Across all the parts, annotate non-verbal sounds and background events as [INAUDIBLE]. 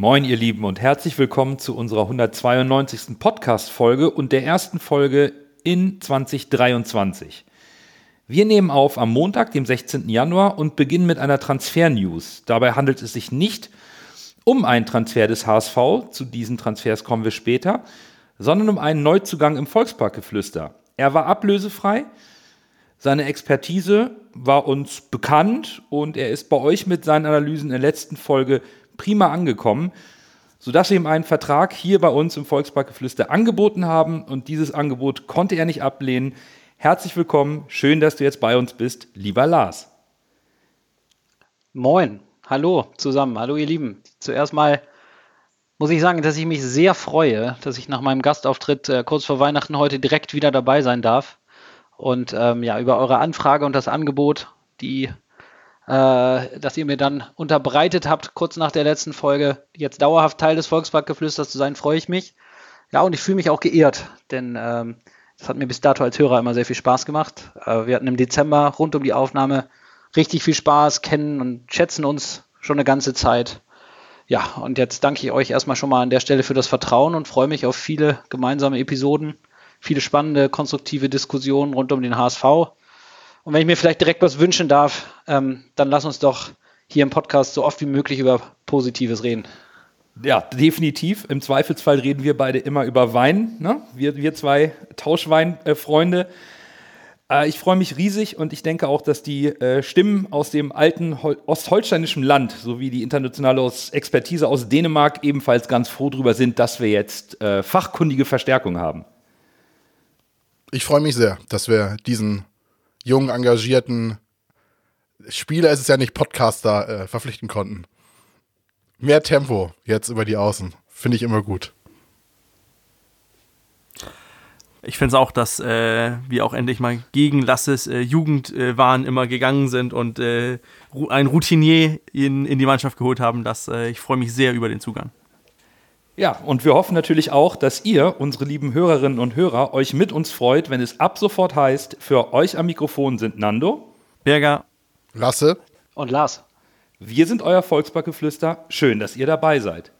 Moin, ihr Lieben, und herzlich willkommen zu unserer 192. Podcast-Folge und der ersten Folge in 2023. Wir nehmen auf am Montag, dem 16. Januar, und beginnen mit einer Transfer-News. Dabei handelt es sich nicht um einen Transfer des HSV, zu diesen Transfers kommen wir später, sondern um einen Neuzugang im Volksparkgeflüster. Er war ablösefrei, seine Expertise war uns bekannt und er ist bei euch mit seinen Analysen in der letzten Folge prima angekommen, sodass wir ihm einen Vertrag hier bei uns im Volksparkgeflüster angeboten haben und dieses Angebot konnte er nicht ablehnen. Herzlich willkommen, schön, dass du jetzt bei uns bist, lieber Lars. Moin, hallo zusammen, hallo ihr Lieben. Zuerst mal muss ich sagen, dass ich mich sehr freue, dass ich nach meinem Gastauftritt äh, kurz vor Weihnachten heute direkt wieder dabei sein darf und ähm, ja über eure Anfrage und das Angebot, die äh, dass ihr mir dann unterbreitet habt, kurz nach der letzten Folge, jetzt dauerhaft Teil des Volksparkgeflüsters zu sein, freue ich mich. Ja, und ich fühle mich auch geehrt, denn ähm, das hat mir bis dato als Hörer immer sehr viel Spaß gemacht. Äh, wir hatten im Dezember rund um die Aufnahme richtig viel Spaß, kennen und schätzen uns schon eine ganze Zeit. Ja, und jetzt danke ich euch erstmal schon mal an der Stelle für das Vertrauen und freue mich auf viele gemeinsame Episoden, viele spannende, konstruktive Diskussionen rund um den HSV. Und wenn ich mir vielleicht direkt was wünschen darf, ähm, dann lass uns doch hier im Podcast so oft wie möglich über Positives reden. Ja, definitiv. Im Zweifelsfall reden wir beide immer über Wein. Ne? Wir, wir zwei Tauschweinfreunde. Äh, ich freue mich riesig und ich denke auch, dass die äh, Stimmen aus dem alten Hol ostholsteinischen Land sowie die internationale Expertise aus Dänemark ebenfalls ganz froh darüber sind, dass wir jetzt äh, fachkundige Verstärkung haben. Ich freue mich sehr, dass wir diesen jungen, engagierten Spieler, ist es ja nicht Podcaster, äh, verpflichten konnten. Mehr Tempo jetzt über die Außen. Finde ich immer gut. Ich finde es auch, dass äh, wir auch endlich mal gegen Lasses äh, Jugendwahn immer gegangen sind und äh, ein Routinier in, in die Mannschaft geholt haben. Das, äh, ich freue mich sehr über den Zugang. Ja, und wir hoffen natürlich auch, dass ihr, unsere lieben Hörerinnen und Hörer, euch mit uns freut, wenn es ab sofort heißt, für euch am Mikrofon sind Nando, Berger, Lasse und Lars. Wir sind euer Volksparkgeflüster. Schön, dass ihr dabei seid.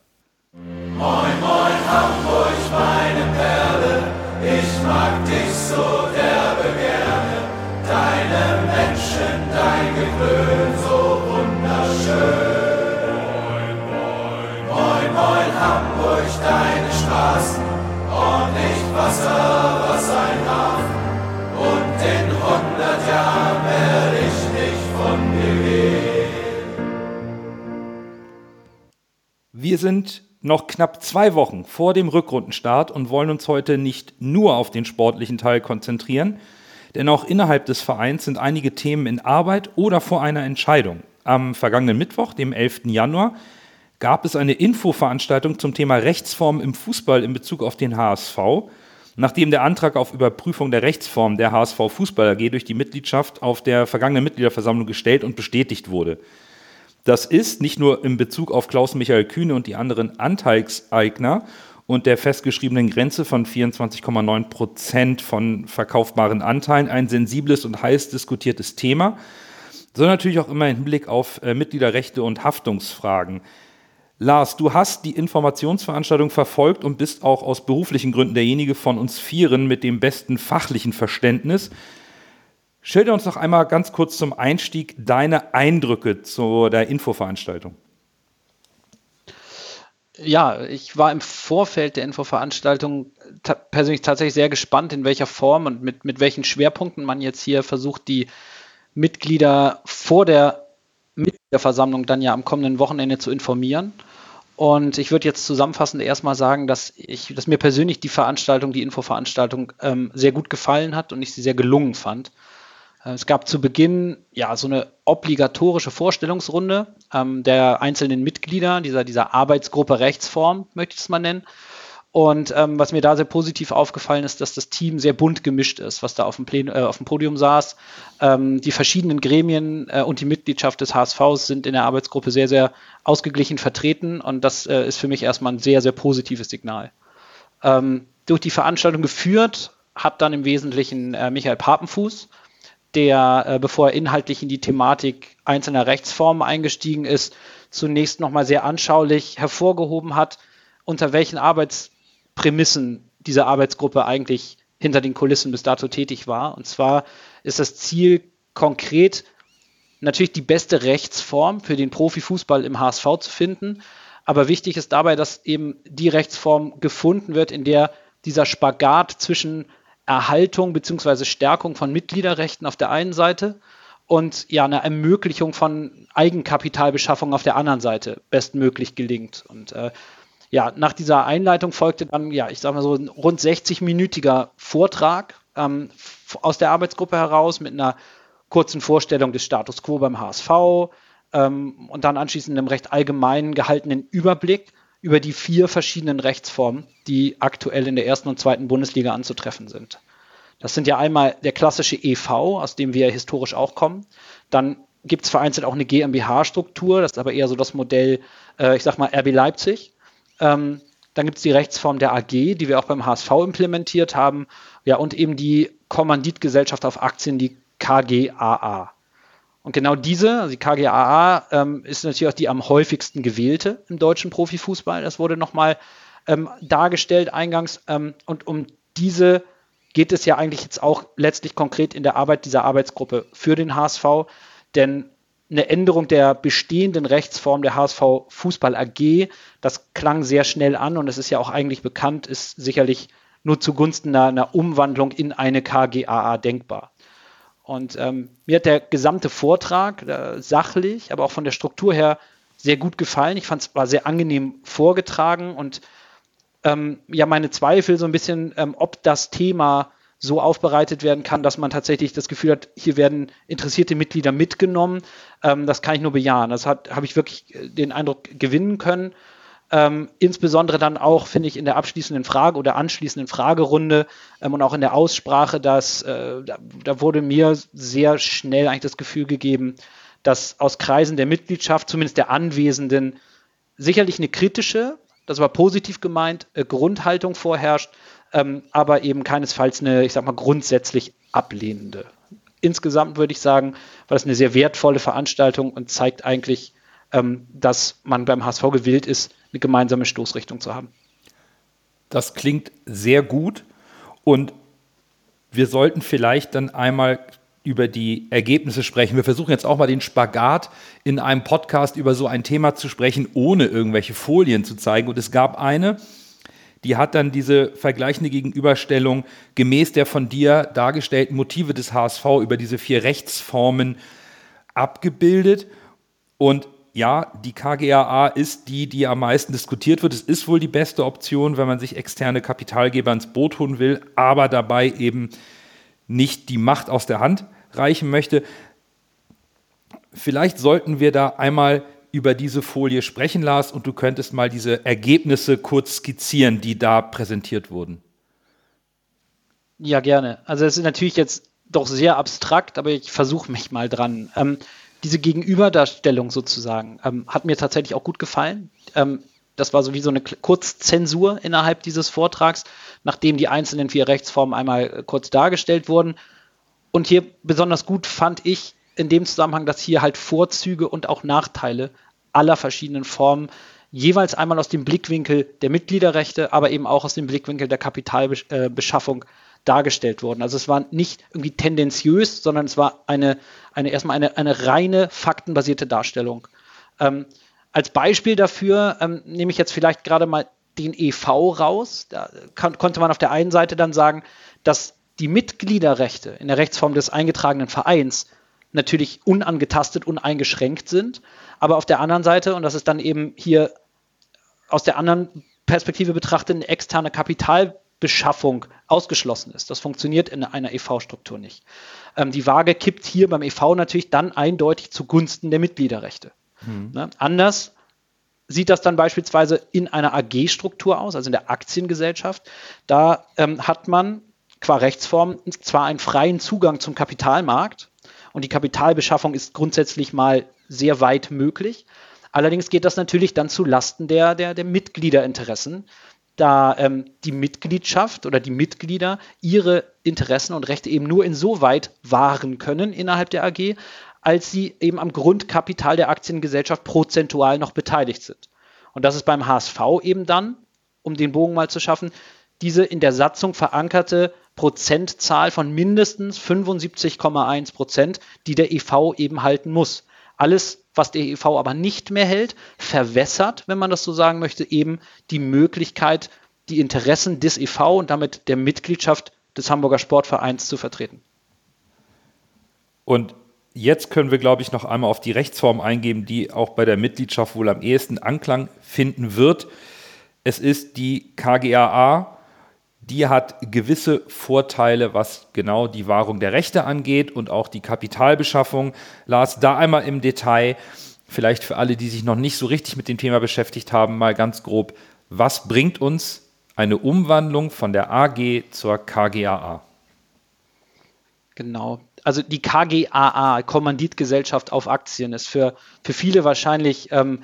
Moin, moin, Hamburg, meine Perle, ich mag dich so derbe gerne. Deine Menschen, dein Geklön, so wunderschön. Moin Hamburg, deine Straßen, ordentlich Wasser, was ein Hafen. Und in hundert Jahren werde ich nicht von dir gehen. Wir sind noch knapp zwei Wochen vor dem Rückrundenstart und wollen uns heute nicht nur auf den sportlichen Teil konzentrieren, denn auch innerhalb des Vereins sind einige Themen in Arbeit oder vor einer Entscheidung. Am vergangenen Mittwoch, dem 11. Januar, gab es eine Infoveranstaltung zum Thema Rechtsform im Fußball in Bezug auf den HSV, nachdem der Antrag auf Überprüfung der Rechtsform der HSV Fußball AG durch die Mitgliedschaft auf der vergangenen Mitgliederversammlung gestellt und bestätigt wurde. Das ist nicht nur in Bezug auf Klaus-Michael Kühne und die anderen Anteilseigner und der festgeschriebenen Grenze von 24,9 Prozent von verkaufbaren Anteilen ein sensibles und heiß diskutiertes Thema, sondern natürlich auch immer im Hinblick auf äh, Mitgliederrechte und Haftungsfragen. Lars, du hast die Informationsveranstaltung verfolgt und bist auch aus beruflichen Gründen derjenige von uns Vieren mit dem besten fachlichen Verständnis. Schilder uns noch einmal ganz kurz zum Einstieg deine Eindrücke zu der Infoveranstaltung. Ja, ich war im Vorfeld der Infoveranstaltung ta persönlich tatsächlich sehr gespannt, in welcher Form und mit, mit welchen Schwerpunkten man jetzt hier versucht, die Mitglieder vor der Mitgliederversammlung dann ja am kommenden Wochenende zu informieren. Und ich würde jetzt zusammenfassend erstmal sagen, dass ich, dass mir persönlich die Veranstaltung, die Infoveranstaltung ähm, sehr gut gefallen hat und ich sie sehr gelungen fand. Äh, es gab zu Beginn ja so eine obligatorische Vorstellungsrunde ähm, der einzelnen Mitglieder dieser, dieser Arbeitsgruppe Rechtsform, möchte ich es mal nennen. Und ähm, was mir da sehr positiv aufgefallen ist, dass das Team sehr bunt gemischt ist, was da auf dem, Plen äh, auf dem Podium saß. Ähm, die verschiedenen Gremien äh, und die Mitgliedschaft des HSV sind in der Arbeitsgruppe sehr, sehr ausgeglichen vertreten und das äh, ist für mich erstmal ein sehr, sehr positives Signal. Ähm, durch die Veranstaltung geführt hat dann im Wesentlichen äh, Michael Papenfuß, der, äh, bevor er inhaltlich in die Thematik einzelner Rechtsformen eingestiegen ist, zunächst nochmal sehr anschaulich hervorgehoben hat, unter welchen Arbeitsprämissen diese Arbeitsgruppe eigentlich hinter den Kulissen bis dato tätig war. Und zwar ist das Ziel konkret, natürlich die beste Rechtsform für den Profifußball im HSV zu finden. Aber wichtig ist dabei, dass eben die Rechtsform gefunden wird, in der dieser Spagat zwischen Erhaltung bzw. Stärkung von Mitgliederrechten auf der einen Seite und ja, eine Ermöglichung von Eigenkapitalbeschaffung auf der anderen Seite bestmöglich gelingt. Und äh, ja, nach dieser Einleitung folgte dann, ja, ich sag mal so ein rund 60-minütiger Vortrag ähm, aus der Arbeitsgruppe heraus mit einer kurzen Vorstellung des Status quo beim HSV ähm, und dann anschließend einem recht allgemeinen gehaltenen Überblick über die vier verschiedenen Rechtsformen, die aktuell in der ersten und zweiten Bundesliga anzutreffen sind. Das sind ja einmal der klassische EV, aus dem wir historisch auch kommen. Dann gibt es vereinzelt auch eine GmbH-Struktur, das ist aber eher so das Modell, äh, ich sag mal, RB Leipzig. Ähm, dann gibt es die Rechtsform der AG, die wir auch beim HSV implementiert haben. Ja, und eben die Kommanditgesellschaft auf Aktien, die KGAA. Und genau diese, also die KGAA, ähm, ist natürlich auch die am häufigsten gewählte im deutschen Profifußball. Das wurde nochmal ähm, dargestellt eingangs. Ähm, und um diese geht es ja eigentlich jetzt auch letztlich konkret in der Arbeit dieser Arbeitsgruppe für den HSV. Denn eine Änderung der bestehenden Rechtsform der HSV Fußball AG, das klang sehr schnell an und es ist ja auch eigentlich bekannt, ist sicherlich nur zugunsten einer, einer Umwandlung in eine KGAA denkbar. Und ähm, mir hat der gesamte Vortrag äh, sachlich, aber auch von der Struktur her sehr gut gefallen. Ich fand es war sehr angenehm vorgetragen und ähm, ja, meine Zweifel so ein bisschen, ähm, ob das Thema so aufbereitet werden kann, dass man tatsächlich das Gefühl hat, hier werden interessierte Mitglieder mitgenommen. Ähm, das kann ich nur bejahen. Das habe ich wirklich äh, den Eindruck gewinnen können. Ähm, insbesondere dann auch, finde ich, in der abschließenden Frage oder anschließenden Fragerunde ähm, und auch in der Aussprache, dass äh, da, da, wurde mir sehr schnell eigentlich das Gefühl gegeben, dass aus Kreisen der Mitgliedschaft, zumindest der Anwesenden, sicherlich eine kritische, das war positiv gemeint, äh, Grundhaltung vorherrscht, ähm, aber eben keinesfalls eine, ich sag mal, grundsätzlich ablehnende. Insgesamt würde ich sagen, war das eine sehr wertvolle Veranstaltung und zeigt eigentlich, ähm, dass man beim HSV gewillt ist, eine gemeinsame Stoßrichtung zu haben. Das klingt sehr gut und wir sollten vielleicht dann einmal über die Ergebnisse sprechen. Wir versuchen jetzt auch mal den Spagat in einem Podcast über so ein Thema zu sprechen, ohne irgendwelche Folien zu zeigen. Und es gab eine, die hat dann diese vergleichende Gegenüberstellung gemäß der von dir dargestellten Motive des HSV über diese vier Rechtsformen abgebildet. Und ja, die KGAA ist die, die am meisten diskutiert wird. Es ist wohl die beste Option, wenn man sich externe Kapitalgeber ins Boot holen will, aber dabei eben nicht die Macht aus der Hand reichen möchte. Vielleicht sollten wir da einmal über diese Folie sprechen, Lars, und du könntest mal diese Ergebnisse kurz skizzieren, die da präsentiert wurden. Ja, gerne. Also es ist natürlich jetzt doch sehr abstrakt, aber ich versuche mich mal dran. Ähm, diese Gegenüberdarstellung sozusagen ähm, hat mir tatsächlich auch gut gefallen. Ähm, das war so wie so eine Kurzzensur innerhalb dieses Vortrags, nachdem die einzelnen vier Rechtsformen einmal äh, kurz dargestellt wurden. Und hier besonders gut fand ich in dem Zusammenhang, dass hier halt Vorzüge und auch Nachteile aller verschiedenen Formen jeweils einmal aus dem Blickwinkel der Mitgliederrechte, aber eben auch aus dem Blickwinkel der Kapitalbeschaffung dargestellt wurden. Also es war nicht irgendwie tendenziös, sondern es war eine, eine erstmal eine, eine reine faktenbasierte Darstellung. Ähm, als Beispiel dafür ähm, nehme ich jetzt vielleicht gerade mal den EV raus. Da kann, konnte man auf der einen Seite dann sagen, dass die Mitgliederrechte in der Rechtsform des eingetragenen Vereins natürlich unangetastet, uneingeschränkt sind. Aber auf der anderen Seite, und das ist dann eben hier aus der anderen Perspektive betrachtet, eine externe Kapitalbeschaffung ausgeschlossen ist. Das funktioniert in einer EV-Struktur nicht. Ähm, die Waage kippt hier beim EV natürlich dann eindeutig zugunsten der Mitgliederrechte. Hm. Ne? Anders sieht das dann beispielsweise in einer AG-Struktur aus, also in der Aktiengesellschaft. Da ähm, hat man qua Rechtsform zwar einen freien Zugang zum Kapitalmarkt und die Kapitalbeschaffung ist grundsätzlich mal sehr weit möglich. Allerdings geht das natürlich dann zu Lasten der, der, der Mitgliederinteressen, da ähm, die Mitgliedschaft oder die Mitglieder ihre Interessen und Rechte eben nur insoweit wahren können innerhalb der AG, als sie eben am Grundkapital der Aktiengesellschaft prozentual noch beteiligt sind. Und das ist beim HSV eben dann, um den Bogen mal zu schaffen, diese in der Satzung verankerte Prozentzahl von mindestens 75,1 Prozent, die der EV eben halten muss. Alles, was der EV aber nicht mehr hält, verwässert, wenn man das so sagen möchte, eben die Möglichkeit, die Interessen des EV und damit der Mitgliedschaft des Hamburger Sportvereins zu vertreten. Und jetzt können wir, glaube ich, noch einmal auf die Rechtsform eingehen, die auch bei der Mitgliedschaft wohl am ehesten Anklang finden wird. Es ist die KGAA, die hat gewisse Vorteile, was genau die Wahrung der Rechte angeht und auch die Kapitalbeschaffung. Lars, da einmal im Detail, vielleicht für alle, die sich noch nicht so richtig mit dem Thema beschäftigt haben, mal ganz grob, was bringt uns eine Umwandlung von der AG zur KGAA? Genau. Also die KGAA, Kommanditgesellschaft auf Aktien, ist für, für viele wahrscheinlich ähm,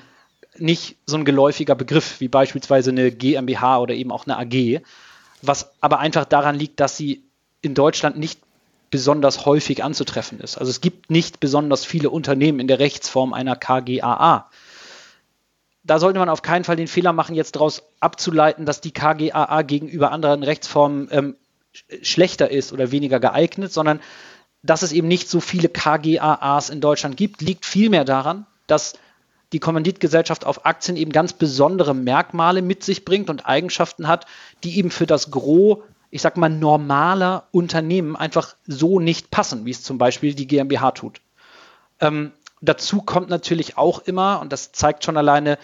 nicht so ein geläufiger Begriff wie beispielsweise eine GmbH oder eben auch eine AG was aber einfach daran liegt, dass sie in Deutschland nicht besonders häufig anzutreffen ist. Also es gibt nicht besonders viele Unternehmen in der Rechtsform einer KGAA. Da sollte man auf keinen Fall den Fehler machen, jetzt daraus abzuleiten, dass die KGAA gegenüber anderen Rechtsformen ähm, schlechter ist oder weniger geeignet, sondern dass es eben nicht so viele KGAAs in Deutschland gibt, liegt vielmehr daran, dass die Kommanditgesellschaft auf Aktien eben ganz besondere Merkmale mit sich bringt und Eigenschaften hat, die eben für das Gros, ich sag mal, normaler Unternehmen einfach so nicht passen, wie es zum Beispiel die GmbH tut. Ähm, dazu kommt natürlich auch immer, und das zeigt schon alleine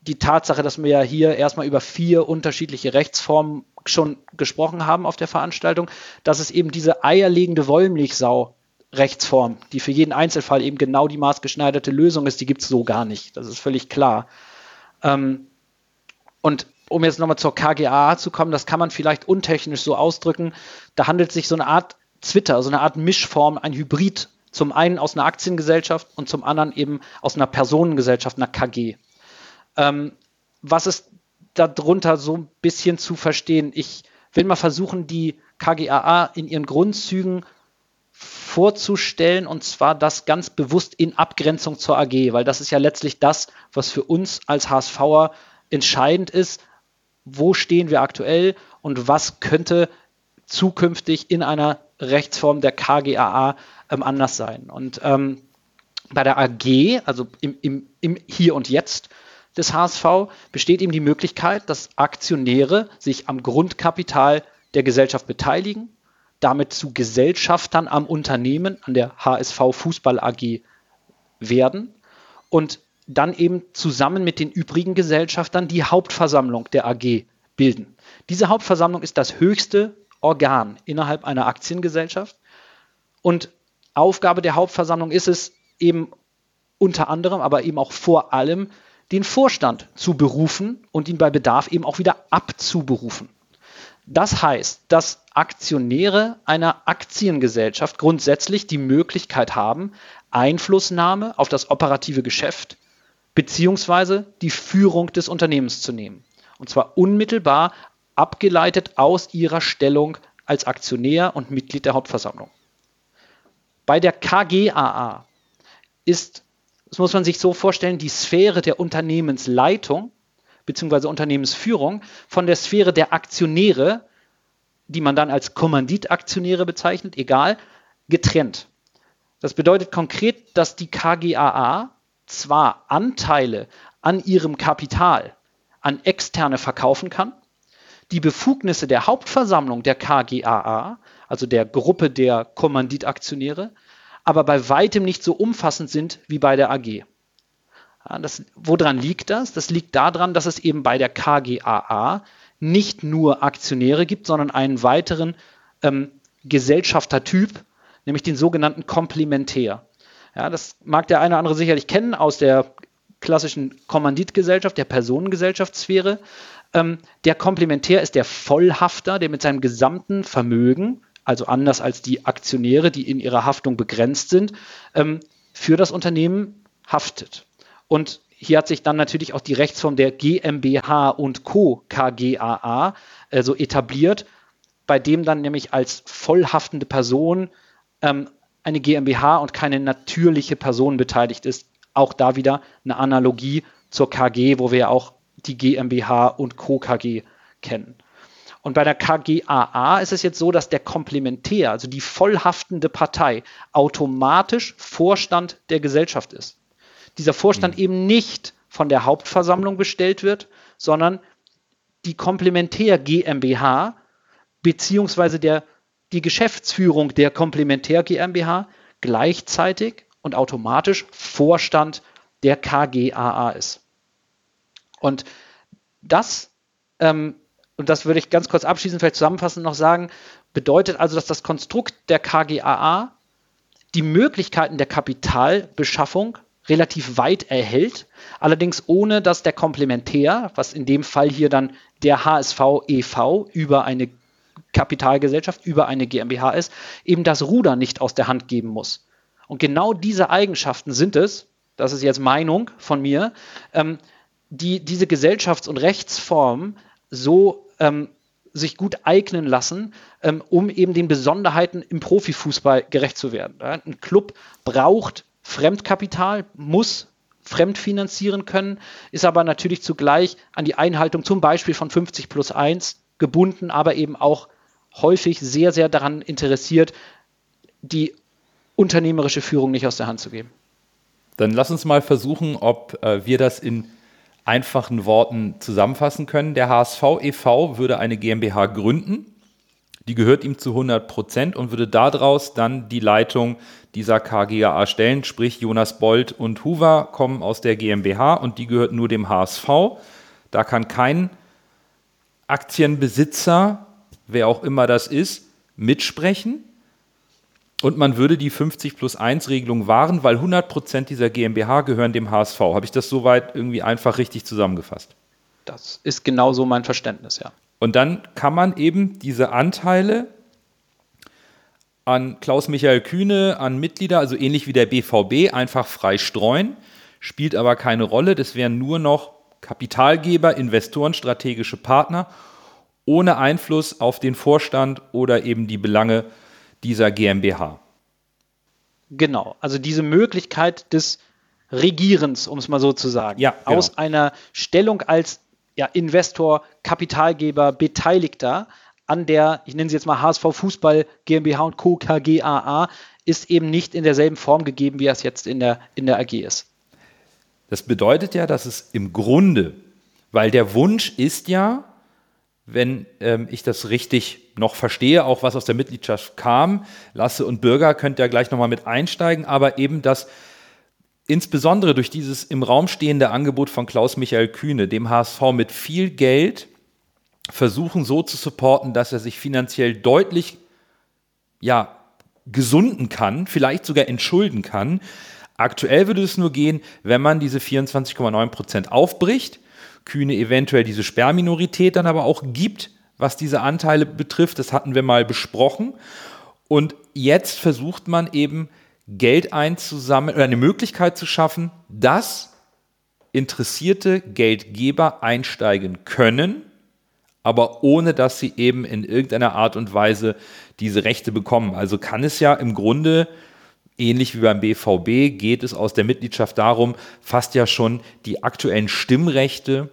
die Tatsache, dass wir ja hier erstmal über vier unterschiedliche Rechtsformen schon gesprochen haben auf der Veranstaltung, dass es eben diese eierlegende Wollmilchsau Rechtsform, die für jeden Einzelfall eben genau die maßgeschneiderte Lösung ist, die gibt es so gar nicht. Das ist völlig klar. Ähm, und um jetzt nochmal zur KGA zu kommen, das kann man vielleicht untechnisch so ausdrücken. Da handelt sich so eine Art Twitter, so eine Art Mischform, ein Hybrid. Zum einen aus einer Aktiengesellschaft und zum anderen eben aus einer Personengesellschaft, einer KG. Ähm, was ist darunter so ein bisschen zu verstehen? Ich will mal versuchen, die KGAA in ihren Grundzügen vorzustellen und zwar das ganz bewusst in Abgrenzung zur AG, weil das ist ja letztlich das, was für uns als HSVer entscheidend ist. Wo stehen wir aktuell und was könnte zukünftig in einer Rechtsform der KGAA ähm, anders sein? Und ähm, bei der AG, also im, im, im Hier und Jetzt des HSV, besteht eben die Möglichkeit, dass Aktionäre sich am Grundkapital der Gesellschaft beteiligen damit zu Gesellschaftern am Unternehmen, an der HSV Fußball AG werden und dann eben zusammen mit den übrigen Gesellschaftern die Hauptversammlung der AG bilden. Diese Hauptversammlung ist das höchste Organ innerhalb einer Aktiengesellschaft und Aufgabe der Hauptversammlung ist es eben unter anderem, aber eben auch vor allem, den Vorstand zu berufen und ihn bei Bedarf eben auch wieder abzuberufen. Das heißt, dass Aktionäre einer Aktiengesellschaft grundsätzlich die Möglichkeit haben, Einflussnahme auf das operative Geschäft beziehungsweise die Führung des Unternehmens zu nehmen. Und zwar unmittelbar abgeleitet aus ihrer Stellung als Aktionär und Mitglied der Hauptversammlung. Bei der KGAA ist, das muss man sich so vorstellen, die Sphäre der Unternehmensleitung bzw. Unternehmensführung von der Sphäre der Aktionäre, die man dann als Kommanditaktionäre bezeichnet, egal, getrennt. Das bedeutet konkret, dass die KGAA zwar Anteile an ihrem Kapital an Externe verkaufen kann, die Befugnisse der Hauptversammlung der KGAA, also der Gruppe der Kommanditaktionäre, aber bei weitem nicht so umfassend sind wie bei der AG. Das, woran liegt das? Das liegt daran, dass es eben bei der KGAA nicht nur Aktionäre gibt, sondern einen weiteren ähm, Gesellschaftertyp, nämlich den sogenannten Komplementär. Ja, das mag der eine oder andere sicherlich kennen aus der klassischen Kommanditgesellschaft, der Personengesellschaftssphäre. Ähm, der Komplementär ist der Vollhafter, der mit seinem gesamten Vermögen, also anders als die Aktionäre, die in ihrer Haftung begrenzt sind, ähm, für das Unternehmen haftet. Und hier hat sich dann natürlich auch die Rechtsform der GmbH und Co. KGAA äh, so etabliert, bei dem dann nämlich als vollhaftende Person ähm, eine GmbH und keine natürliche Person beteiligt ist. Auch da wieder eine Analogie zur KG, wo wir ja auch die GmbH und Co. KG kennen. Und bei der KGAA ist es jetzt so, dass der Komplementär, also die vollhaftende Partei, automatisch Vorstand der Gesellschaft ist. Dieser Vorstand mhm. eben nicht von der Hauptversammlung bestellt wird, sondern die Komplementär GmbH beziehungsweise der, die Geschäftsführung der Komplementär GmbH gleichzeitig und automatisch Vorstand der KGAA ist. Und das ähm, und das würde ich ganz kurz abschließend vielleicht zusammenfassend noch sagen, bedeutet also, dass das Konstrukt der KGAA die Möglichkeiten der Kapitalbeschaffung relativ weit erhält, allerdings ohne dass der Komplementär, was in dem Fall hier dann der HSV e.V. über eine Kapitalgesellschaft, über eine GmbH ist, eben das Ruder nicht aus der Hand geben muss. Und genau diese Eigenschaften sind es, das ist jetzt Meinung von mir, ähm, die diese Gesellschafts- und Rechtsform so ähm, sich gut eignen lassen, ähm, um eben den Besonderheiten im Profifußball gerecht zu werden. Ein Club braucht Fremdkapital, muss fremdfinanzieren können, ist aber natürlich zugleich an die Einhaltung zum Beispiel von 50 plus 1 gebunden, aber eben auch häufig sehr, sehr daran interessiert, die unternehmerische Führung nicht aus der Hand zu geben. Dann lass uns mal versuchen, ob äh, wir das in einfachen Worten zusammenfassen können. Der HSV e.V. würde eine GmbH gründen, die gehört ihm zu 100 Prozent und würde daraus dann die Leitung dieser KGAA stellen, sprich Jonas Bold und Hoover kommen aus der GmbH und die gehört nur dem HSV. Da kann kein Aktienbesitzer, wer auch immer das ist, mitsprechen. Und man würde die 50 plus 1 Regelung wahren, weil 100 Prozent dieser GmbH gehören dem HSV. Habe ich das soweit irgendwie einfach richtig zusammengefasst? Das ist genau so mein Verständnis, ja. Und dann kann man eben diese Anteile an Klaus-Michael Kühne, an Mitglieder, also ähnlich wie der BVB, einfach frei streuen, spielt aber keine Rolle. Das wären nur noch Kapitalgeber, Investoren, strategische Partner, ohne Einfluss auf den Vorstand oder eben die Belange dieser GmbH. Genau, also diese Möglichkeit des Regierens, um es mal so zu sagen, ja, genau. aus einer Stellung als ja, Investor, Kapitalgeber, Beteiligter an der, ich nenne sie jetzt mal HSV Fußball GmbH und Co. KGAA, ist eben nicht in derselben Form gegeben, wie es jetzt in der, in der AG ist. Das bedeutet ja, dass es im Grunde, weil der Wunsch ist ja, wenn ähm, ich das richtig noch verstehe, auch was aus der Mitgliedschaft kam. Lasse und Bürger könnt ihr gleich nochmal mit einsteigen, aber eben das insbesondere durch dieses im Raum stehende Angebot von Klaus-Michael Kühne, dem HSV mit viel Geld versuchen so zu supporten, dass er sich finanziell deutlich ja, gesunden kann, vielleicht sogar entschulden kann. Aktuell würde es nur gehen, wenn man diese 24,9 Prozent aufbricht Kühne eventuell diese Sperrminorität dann aber auch gibt, was diese Anteile betrifft. Das hatten wir mal besprochen. Und jetzt versucht man eben Geld einzusammeln oder eine Möglichkeit zu schaffen, dass interessierte Geldgeber einsteigen können, aber ohne dass sie eben in irgendeiner Art und Weise diese Rechte bekommen. Also kann es ja im Grunde ähnlich wie beim BVB geht es aus der Mitgliedschaft darum, fast ja schon die aktuellen Stimmrechte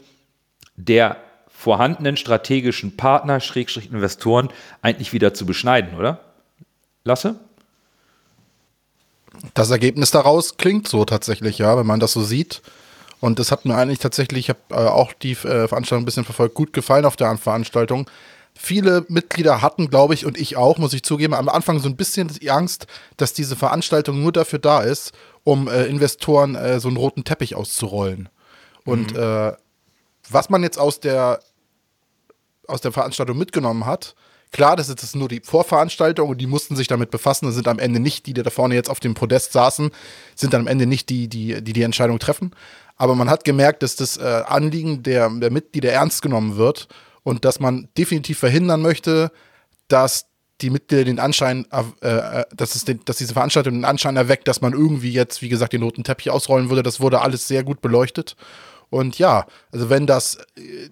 der vorhandenen strategischen Partner, Schrägstrich Investoren, eigentlich wieder zu beschneiden, oder? Lasse? Das Ergebnis daraus klingt so tatsächlich, ja, wenn man das so sieht. Und das hat mir eigentlich tatsächlich, ich habe äh, auch die äh, Veranstaltung ein bisschen verfolgt, gut gefallen auf der Veranstaltung viele Mitglieder hatten, glaube ich, und ich auch, muss ich zugeben, am Anfang so ein bisschen die Angst, dass diese Veranstaltung nur dafür da ist, um äh, Investoren äh, so einen roten Teppich auszurollen. Und mhm. äh, was man jetzt aus der, aus der Veranstaltung mitgenommen hat, klar, das ist nur die Vorveranstaltung und die mussten sich damit befassen und sind am Ende nicht die, die da vorne jetzt auf dem Podest saßen, sind dann am Ende nicht die, die die, die Entscheidung treffen. Aber man hat gemerkt, dass das äh, Anliegen der, der Mitglieder ernst genommen wird und dass man definitiv verhindern möchte, dass die Mitglieder den Anschein, äh, äh, dass, es den, dass diese Veranstaltung den Anschein erweckt, dass man irgendwie jetzt, wie gesagt, den roten Teppich ausrollen würde. Das wurde alles sehr gut beleuchtet. Und ja, also wenn das äh,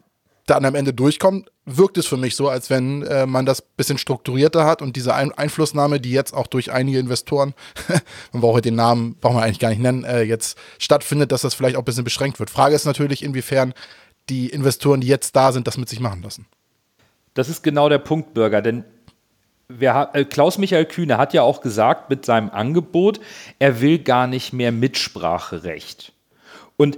dann am Ende durchkommt, wirkt es für mich so, als wenn äh, man das bisschen strukturierter hat und diese Ein Einflussnahme, die jetzt auch durch einige Investoren, [LAUGHS] man braucht den Namen, braucht man eigentlich gar nicht nennen, äh, jetzt stattfindet, dass das vielleicht auch ein bisschen beschränkt wird. Frage ist natürlich, inwiefern die Investoren, die jetzt da sind, das mit sich machen lassen. Das ist genau der Punkt, Bürger, denn wer, äh, Klaus-Michael Kühne hat ja auch gesagt mit seinem Angebot, er will gar nicht mehr Mitspracherecht. Und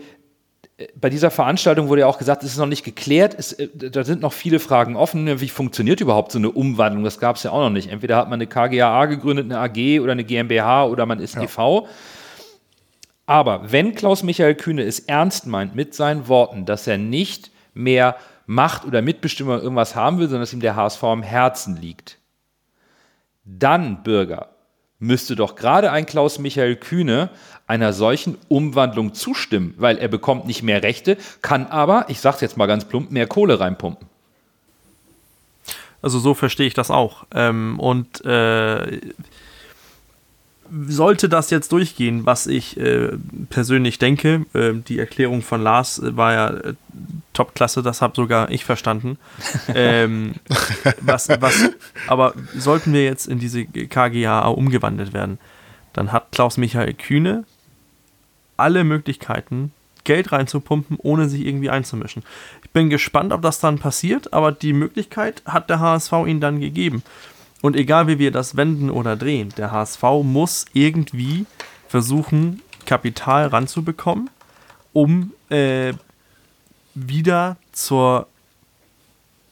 bei dieser Veranstaltung wurde ja auch gesagt, es ist noch nicht geklärt, es, äh, da sind noch viele Fragen offen. Wie funktioniert überhaupt so eine Umwandlung? Das gab es ja auch noch nicht. Entweder hat man eine KGAA gegründet, eine AG oder eine GmbH oder man ist ja. TV. Aber wenn Klaus-Michael Kühne es ernst meint mit seinen Worten, dass er nicht mehr Macht oder Mitbestimmung irgendwas haben will, sondern dass ihm der HSV am Herzen liegt, dann, Bürger, müsste doch gerade ein Klaus-Michael Kühne einer solchen Umwandlung zustimmen, weil er bekommt nicht mehr Rechte, kann aber, ich sage es jetzt mal ganz plump, mehr Kohle reinpumpen. Also so verstehe ich das auch. Ähm, und äh, sollte das jetzt durchgehen, was ich äh, persönlich denke, äh, die Erklärung von Lars äh, war ja äh, Topklasse, das habe sogar ich verstanden. [LAUGHS] ähm, was, was, aber sollten wir jetzt in diese KGAA umgewandelt werden, dann hat Klaus Michael Kühne alle Möglichkeiten, Geld reinzupumpen, ohne sich irgendwie einzumischen. Ich bin gespannt, ob das dann passiert, aber die Möglichkeit hat der HSV ihnen dann gegeben. Und egal wie wir das wenden oder drehen, der HSV muss irgendwie versuchen, Kapital ranzubekommen, um äh, wieder zur,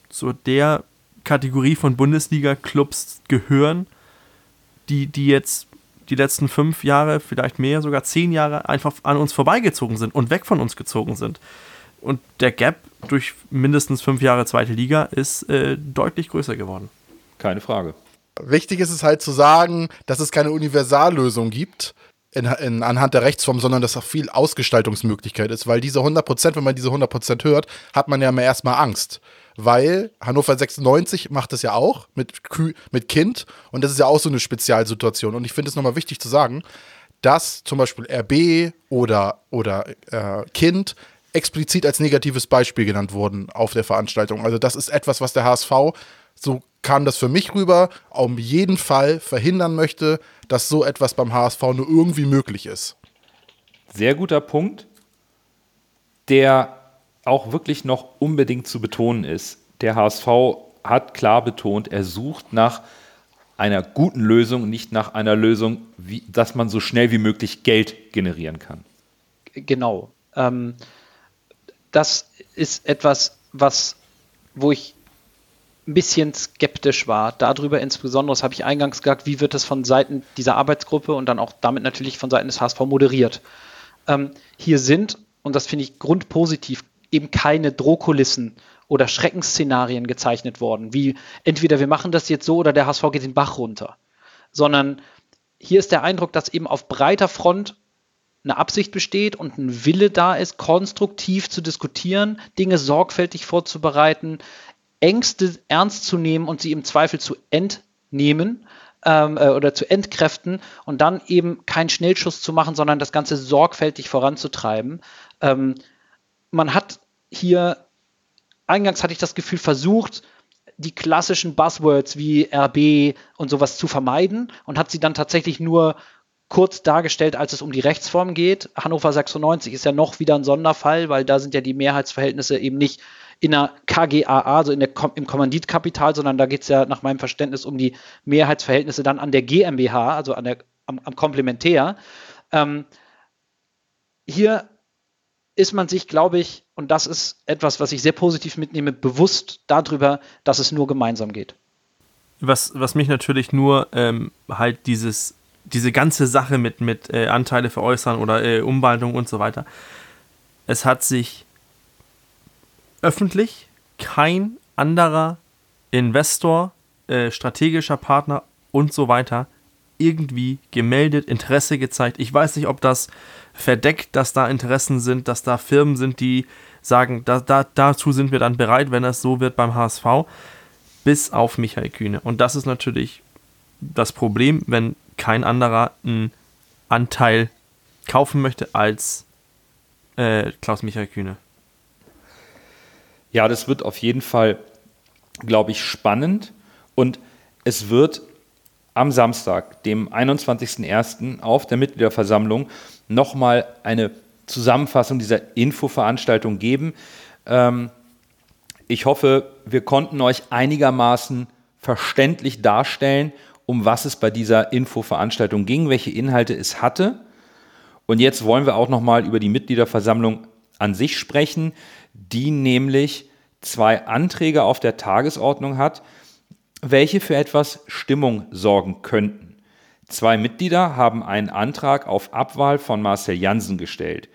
zur der Kategorie von Bundesliga-Clubs gehören, die, die jetzt die letzten fünf Jahre, vielleicht mehr, sogar zehn Jahre einfach an uns vorbeigezogen sind und weg von uns gezogen sind. Und der Gap durch mindestens fünf Jahre zweite Liga ist äh, deutlich größer geworden. Keine Frage. Wichtig ist es halt zu sagen, dass es keine Universallösung gibt in, in, anhand der Rechtsform, sondern dass auch viel Ausgestaltungsmöglichkeit ist, weil diese 100%, wenn man diese 100% hört, hat man ja immer erstmal Angst. Weil Hannover 96 macht das ja auch mit, Kü mit Kind und das ist ja auch so eine Spezialsituation. Und ich finde es nochmal wichtig zu sagen, dass zum Beispiel RB oder, oder äh, Kind explizit als negatives Beispiel genannt wurden auf der Veranstaltung. Also das ist etwas, was der HSV so kam das für mich rüber, auf jeden Fall verhindern möchte, dass so etwas beim HSV nur irgendwie möglich ist. Sehr guter Punkt, der auch wirklich noch unbedingt zu betonen ist. Der HSV hat klar betont, er sucht nach einer guten Lösung, nicht nach einer Lösung, wie, dass man so schnell wie möglich Geld generieren kann. Genau. Ähm, das ist etwas, was, wo ich ein bisschen skeptisch war. Darüber insbesondere, das habe ich eingangs gesagt, wie wird es von Seiten dieser Arbeitsgruppe und dann auch damit natürlich von Seiten des HSV moderiert. Ähm, hier sind, und das finde ich grundpositiv, eben keine Drohkulissen oder Schreckensszenarien gezeichnet worden, wie entweder wir machen das jetzt so oder der HSV geht den Bach runter, sondern hier ist der Eindruck, dass eben auf breiter Front eine Absicht besteht und ein Wille da ist, konstruktiv zu diskutieren, Dinge sorgfältig vorzubereiten, Ängste ernst zu nehmen und sie im Zweifel zu entnehmen ähm, äh, oder zu entkräften und dann eben keinen Schnellschuss zu machen, sondern das Ganze sorgfältig voranzutreiben. Ähm, man hat hier, eingangs hatte ich das Gefühl, versucht, die klassischen Buzzwords wie RB und sowas zu vermeiden und hat sie dann tatsächlich nur kurz dargestellt, als es um die Rechtsform geht. Hannover 96 ist ja noch wieder ein Sonderfall, weil da sind ja die Mehrheitsverhältnisse eben nicht in der KGAA, also in der, im Kommanditkapital, sondern da geht es ja nach meinem Verständnis um die Mehrheitsverhältnisse dann an der GmbH, also an der, am, am Komplementär. Ähm, hier ist man sich, glaube ich, und das ist etwas, was ich sehr positiv mitnehme, bewusst darüber, dass es nur gemeinsam geht. Was, was mich natürlich nur ähm, halt dieses, diese ganze Sache mit, mit äh, Anteile veräußern oder äh, Umwandlung und so weiter. Es hat sich öffentlich kein anderer Investor, äh, strategischer Partner und so weiter irgendwie gemeldet, Interesse gezeigt. Ich weiß nicht, ob das verdeckt, dass da Interessen sind, dass da Firmen sind, die sagen, da, da, dazu sind wir dann bereit, wenn es so wird beim HSV. bis auf Michael Kühne. Und das ist natürlich das Problem, wenn kein anderer einen Anteil kaufen möchte als äh, Klaus-Michael Kühne. Ja, das wird auf jeden Fall, glaube ich, spannend. Und es wird am Samstag, dem 21.01. auf der Mitgliederversammlung nochmal eine Zusammenfassung dieser Infoveranstaltung geben. Ähm, ich hoffe, wir konnten euch einigermaßen verständlich darstellen, um was es bei dieser Infoveranstaltung ging, welche Inhalte es hatte. Und jetzt wollen wir auch nochmal über die Mitgliederversammlung an sich sprechen, die nämlich zwei Anträge auf der Tagesordnung hat, welche für etwas Stimmung sorgen könnten. Zwei Mitglieder haben einen Antrag auf Abwahl von Marcel Jansen gestellt.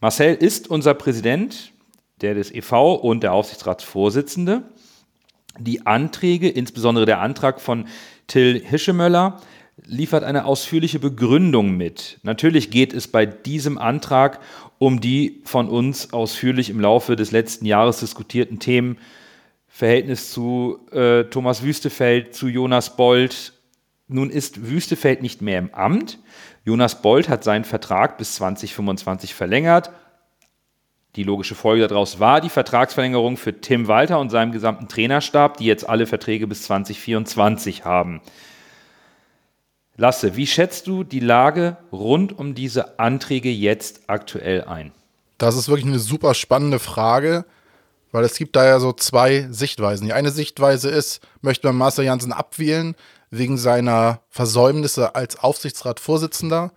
Marcel ist unser Präsident, der des EV und der Aufsichtsratsvorsitzende. Die Anträge, insbesondere der Antrag von Till Hischemöller, liefert eine ausführliche Begründung mit. Natürlich geht es bei diesem Antrag um die von uns ausführlich im Laufe des letzten Jahres diskutierten Themen Verhältnis zu äh, Thomas Wüstefeld, zu Jonas Bold. Nun ist Wüstefeld nicht mehr im Amt. Jonas Bold hat seinen Vertrag bis 2025 verlängert. Die logische Folge daraus war die Vertragsverlängerung für Tim Walter und seinem gesamten Trainerstab, die jetzt alle Verträge bis 2024 haben. Lasse, wie schätzt du die Lage rund um diese Anträge jetzt aktuell ein? Das ist wirklich eine super spannende Frage. Weil es gibt da ja so zwei Sichtweisen. Die eine Sichtweise ist, möchte man Marcel Janssen abwählen wegen seiner Versäumnisse als Aufsichtsratsvorsitzender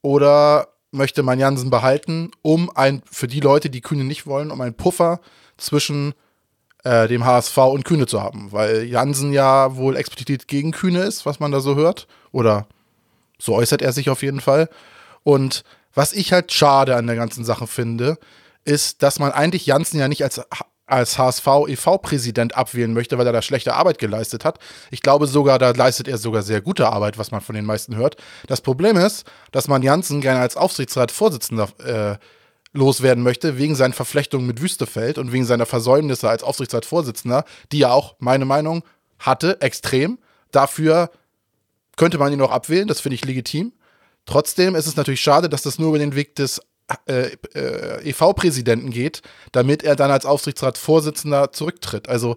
oder möchte man Janssen behalten, um ein, für die Leute, die Kühne nicht wollen, um einen Puffer zwischen äh, dem HSV und Kühne zu haben. Weil Janssen ja wohl explizit gegen Kühne ist, was man da so hört. Oder so äußert er sich auf jeden Fall. Und was ich halt schade an der ganzen Sache finde, ist, dass man eigentlich Janssen ja nicht als, als HSV-EV-Präsident abwählen möchte, weil er da schlechte Arbeit geleistet hat. Ich glaube sogar, da leistet er sogar sehr gute Arbeit, was man von den meisten hört. Das Problem ist, dass man Janssen gerne als Aufsichtsratsvorsitzender äh, loswerden möchte, wegen seinen Verflechtungen mit Wüstefeld und wegen seiner Versäumnisse als Aufsichtsratsvorsitzender, die er auch, meine Meinung, hatte, extrem. Dafür könnte man ihn auch abwählen, das finde ich legitim. Trotzdem ist es natürlich schade, dass das nur über den Weg des äh, äh, EV-Präsidenten geht, damit er dann als Aufsichtsratsvorsitzender zurücktritt. Also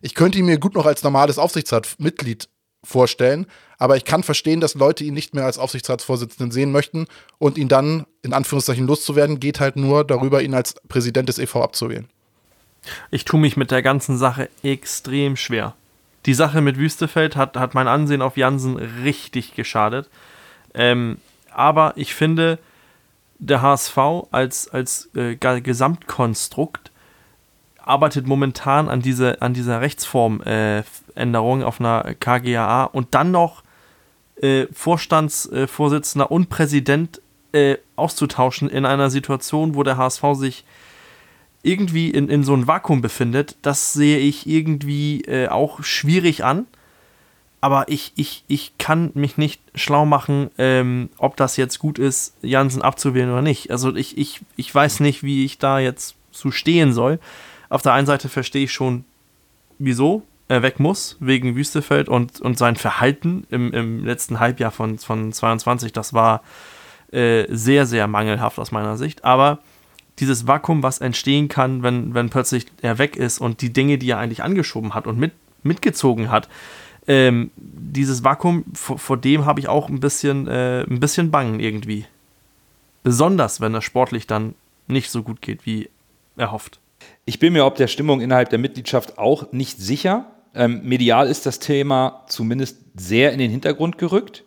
ich könnte ihn mir gut noch als normales Aufsichtsratsmitglied vorstellen, aber ich kann verstehen, dass Leute ihn nicht mehr als Aufsichtsratsvorsitzenden sehen möchten und ihn dann in Anführungszeichen loszuwerden, geht halt nur darüber, ihn als Präsident des EV abzuwählen. Ich tue mich mit der ganzen Sache extrem schwer. Die Sache mit Wüstefeld hat, hat mein Ansehen auf Jansen richtig geschadet. Ähm, aber ich finde, der HSV als, als äh, Gesamtkonstrukt arbeitet momentan an, diese, an dieser Rechtsformänderung äh, auf einer KGAA und dann noch äh, Vorstandsvorsitzender und Präsident äh, auszutauschen in einer Situation, wo der HSV sich irgendwie in, in so einem Vakuum befindet, das sehe ich irgendwie äh, auch schwierig an aber ich, ich, ich kann mich nicht schlau machen, ähm, ob das jetzt gut ist, Jansen abzuwählen oder nicht. Also ich, ich, ich weiß nicht, wie ich da jetzt zu stehen soll. Auf der einen Seite verstehe ich schon, wieso er weg muss, wegen Wüstefeld und, und sein Verhalten im, im letzten Halbjahr von, von 22, das war äh, sehr, sehr mangelhaft aus meiner Sicht. Aber dieses Vakuum, was entstehen kann, wenn, wenn plötzlich er weg ist und die Dinge, die er eigentlich angeschoben hat und mit, mitgezogen hat, ähm, dieses Vakuum, vor, vor dem habe ich auch ein bisschen, äh, ein bisschen Bangen irgendwie. Besonders, wenn das sportlich dann nicht so gut geht, wie erhofft. Ich bin mir ob der Stimmung innerhalb der Mitgliedschaft auch nicht sicher. Ähm, medial ist das Thema zumindest sehr in den Hintergrund gerückt.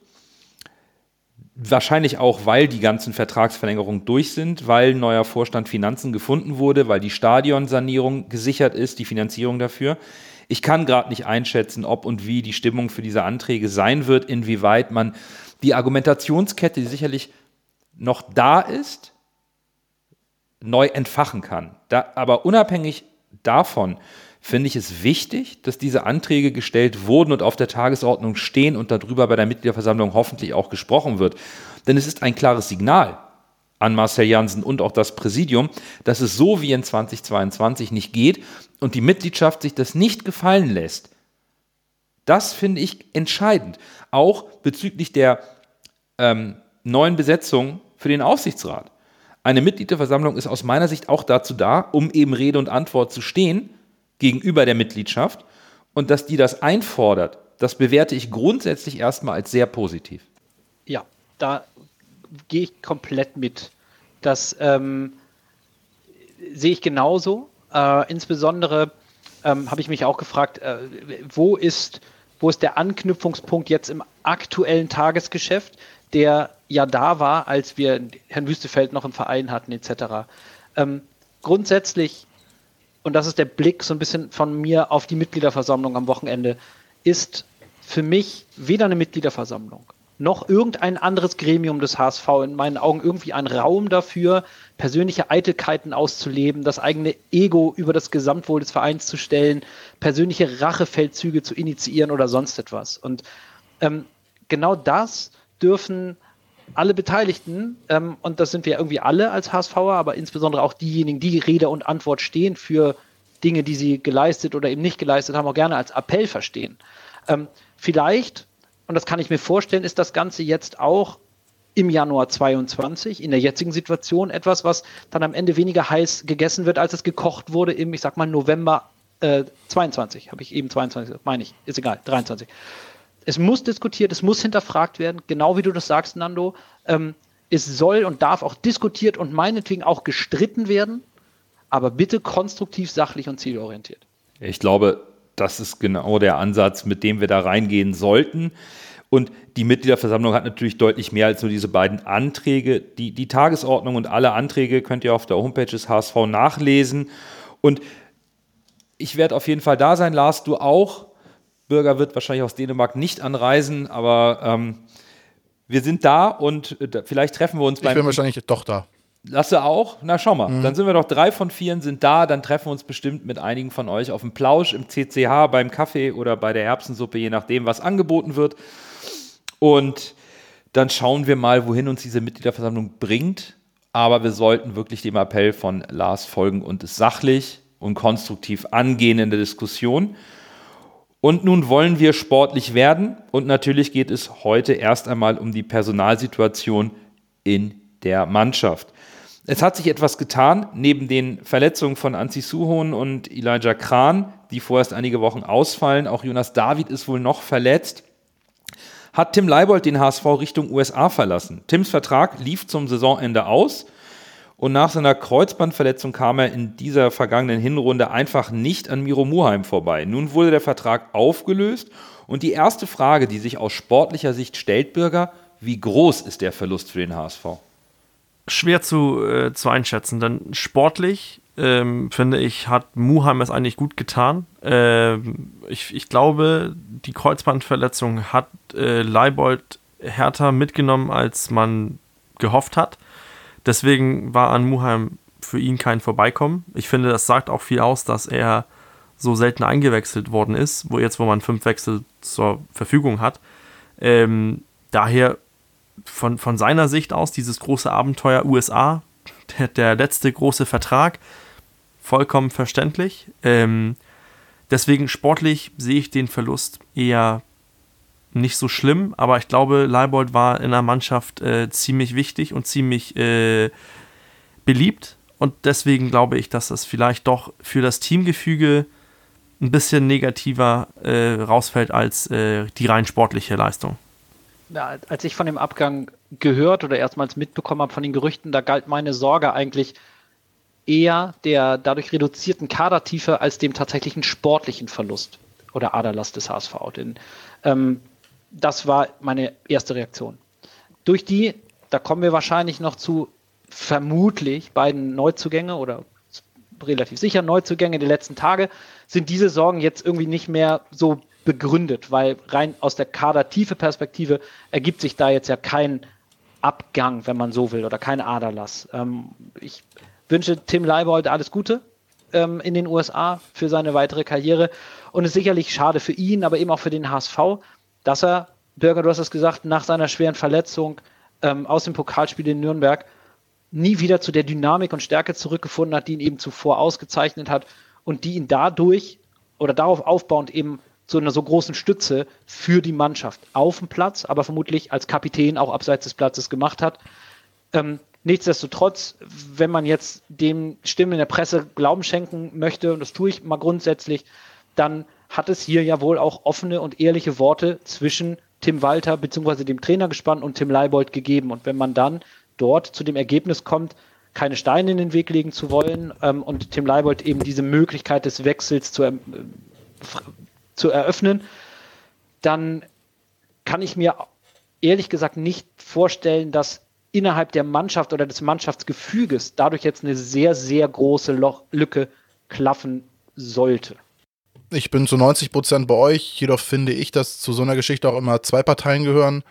Wahrscheinlich auch, weil die ganzen Vertragsverlängerungen durch sind, weil neuer Vorstand Finanzen gefunden wurde, weil die Stadionsanierung gesichert ist, die Finanzierung dafür. Ich kann gerade nicht einschätzen, ob und wie die Stimmung für diese Anträge sein wird, inwieweit man die Argumentationskette, die sicherlich noch da ist, neu entfachen kann. Da, aber unabhängig davon finde ich es wichtig, dass diese Anträge gestellt wurden und auf der Tagesordnung stehen und darüber bei der Mitgliederversammlung hoffentlich auch gesprochen wird. Denn es ist ein klares Signal an Marcel Janssen und auch das Präsidium, dass es so wie in 2022 nicht geht und die Mitgliedschaft sich das nicht gefallen lässt. Das finde ich entscheidend, auch bezüglich der ähm, neuen Besetzung für den Aufsichtsrat. Eine Mitgliederversammlung ist aus meiner Sicht auch dazu da, um eben Rede und Antwort zu stehen gegenüber der Mitgliedschaft. Und dass die das einfordert, das bewerte ich grundsätzlich erstmal als sehr positiv. Ja, da gehe ich komplett mit. Das ähm, sehe ich genauso. Äh, insbesondere ähm, habe ich mich auch gefragt, äh, wo, ist, wo ist der Anknüpfungspunkt jetzt im aktuellen Tagesgeschäft? der ja da war, als wir Herrn Wüstefeld noch im Verein hatten, etc. Ähm, grundsätzlich, und das ist der Blick so ein bisschen von mir auf die Mitgliederversammlung am Wochenende, ist für mich weder eine Mitgliederversammlung noch irgendein anderes Gremium des HSV in meinen Augen irgendwie ein Raum dafür, persönliche Eitelkeiten auszuleben, das eigene Ego über das Gesamtwohl des Vereins zu stellen, persönliche Rachefeldzüge zu initiieren oder sonst etwas. Und ähm, genau das dürfen alle Beteiligten, ähm, und das sind wir irgendwie alle als HSVer, aber insbesondere auch diejenigen, die Rede und Antwort stehen für Dinge, die sie geleistet oder eben nicht geleistet haben, auch gerne als Appell verstehen. Ähm, vielleicht, und das kann ich mir vorstellen, ist das Ganze jetzt auch im Januar 22 in der jetzigen Situation etwas, was dann am Ende weniger heiß gegessen wird, als es gekocht wurde im, ich sag mal, November äh, 22. Habe ich eben 22, meine ich, ist egal, 23 es muss diskutiert, es muss hinterfragt werden, genau wie du das sagst, Nando. Ähm, es soll und darf auch diskutiert und meinetwegen auch gestritten werden, aber bitte konstruktiv, sachlich und zielorientiert. Ich glaube, das ist genau der Ansatz, mit dem wir da reingehen sollten. Und die Mitgliederversammlung hat natürlich deutlich mehr als nur diese beiden Anträge. Die, die Tagesordnung und alle Anträge könnt ihr auf der Homepage des HSV nachlesen. Und ich werde auf jeden Fall da sein, Lars, du auch. Bürger wird wahrscheinlich aus Dänemark nicht anreisen, aber ähm, wir sind da und äh, vielleicht treffen wir uns beim. Ich bin wahrscheinlich doch da. Lass du auch? Na, schau mal. Mhm. Dann sind wir doch drei von vier sind da. Dann treffen wir uns bestimmt mit einigen von euch auf dem Plausch im CCH, beim Kaffee oder bei der Erbsensuppe, je nachdem, was angeboten wird. Und dann schauen wir mal, wohin uns diese Mitgliederversammlung bringt. Aber wir sollten wirklich dem Appell von Lars folgen und es sachlich und konstruktiv angehen in der Diskussion. Und nun wollen wir sportlich werden und natürlich geht es heute erst einmal um die Personalsituation in der Mannschaft. Es hat sich etwas getan, neben den Verletzungen von Anzi Suhon und Elijah Kran, die vorerst einige Wochen ausfallen, auch Jonas David ist wohl noch verletzt, hat Tim Leibold den HSV Richtung USA verlassen. Tims Vertrag lief zum Saisonende aus und nach seiner Kreuzbandverletzung kam er in dieser vergangenen Hinrunde einfach nicht an Miro Muheim vorbei. Nun wurde der Vertrag aufgelöst und die erste Frage, die sich aus sportlicher Sicht stellt, Bürger, wie groß ist der Verlust für den HSV? Schwer zu, äh, zu einschätzen, denn sportlich ähm, finde ich, hat Muheim es eigentlich gut getan. Ähm, ich, ich glaube, die Kreuzbandverletzung hat äh, Leibold härter mitgenommen, als man gehofft hat. Deswegen war an Muheim für ihn kein Vorbeikommen. Ich finde, das sagt auch viel aus, dass er so selten eingewechselt worden ist, wo jetzt, wo man fünf Wechsel zur Verfügung hat. Ähm, daher von, von seiner Sicht aus dieses große Abenteuer USA, der, der letzte große Vertrag, vollkommen verständlich. Ähm, deswegen sportlich sehe ich den Verlust eher nicht so schlimm, aber ich glaube, Leibold war in der Mannschaft äh, ziemlich wichtig und ziemlich äh, beliebt. Und deswegen glaube ich, dass das vielleicht doch für das Teamgefüge ein bisschen negativer äh, rausfällt als äh, die rein sportliche Leistung. Ja, als ich von dem Abgang gehört oder erstmals mitbekommen habe von den Gerüchten, da galt meine Sorge eigentlich eher der dadurch reduzierten Kadertiefe als dem tatsächlichen sportlichen Verlust oder Aderlass des HSV. Denn ähm, das war meine erste Reaktion. Durch die, da kommen wir wahrscheinlich noch zu vermutlich beiden Neuzugänge oder relativ sicher Neuzugänge der letzten Tage, sind diese Sorgen jetzt irgendwie nicht mehr so begründet, weil rein aus der Kadertiefe Perspektive ergibt sich da jetzt ja kein Abgang, wenn man so will, oder kein Aderlass. Ähm, ich wünsche Tim Leibold alles Gute ähm, in den USA für seine weitere Karriere und es ist sicherlich schade für ihn, aber eben auch für den HSV, dass er, Bürger, du hast es gesagt, nach seiner schweren Verletzung ähm, aus dem Pokalspiel in Nürnberg nie wieder zu der Dynamik und Stärke zurückgefunden hat, die ihn eben zuvor ausgezeichnet hat und die ihn dadurch oder darauf aufbauend eben zu einer so großen Stütze für die Mannschaft auf dem Platz, aber vermutlich als Kapitän auch abseits des Platzes gemacht hat. Ähm, nichtsdestotrotz, wenn man jetzt dem Stimmen in der Presse Glauben schenken möchte, und das tue ich mal grundsätzlich, dann hat es hier ja wohl auch offene und ehrliche Worte zwischen Tim Walter bzw. dem Trainergespann und Tim Leibold gegeben. Und wenn man dann dort zu dem Ergebnis kommt, keine Steine in den Weg legen zu wollen ähm, und Tim Leibold eben diese Möglichkeit des Wechsels zu, äh, zu eröffnen, dann kann ich mir ehrlich gesagt nicht vorstellen, dass innerhalb der Mannschaft oder des Mannschaftsgefüges dadurch jetzt eine sehr, sehr große Loch Lücke klaffen sollte. Ich bin zu 90 Prozent bei euch, jedoch finde ich, dass zu so einer Geschichte auch immer zwei Parteien gehören.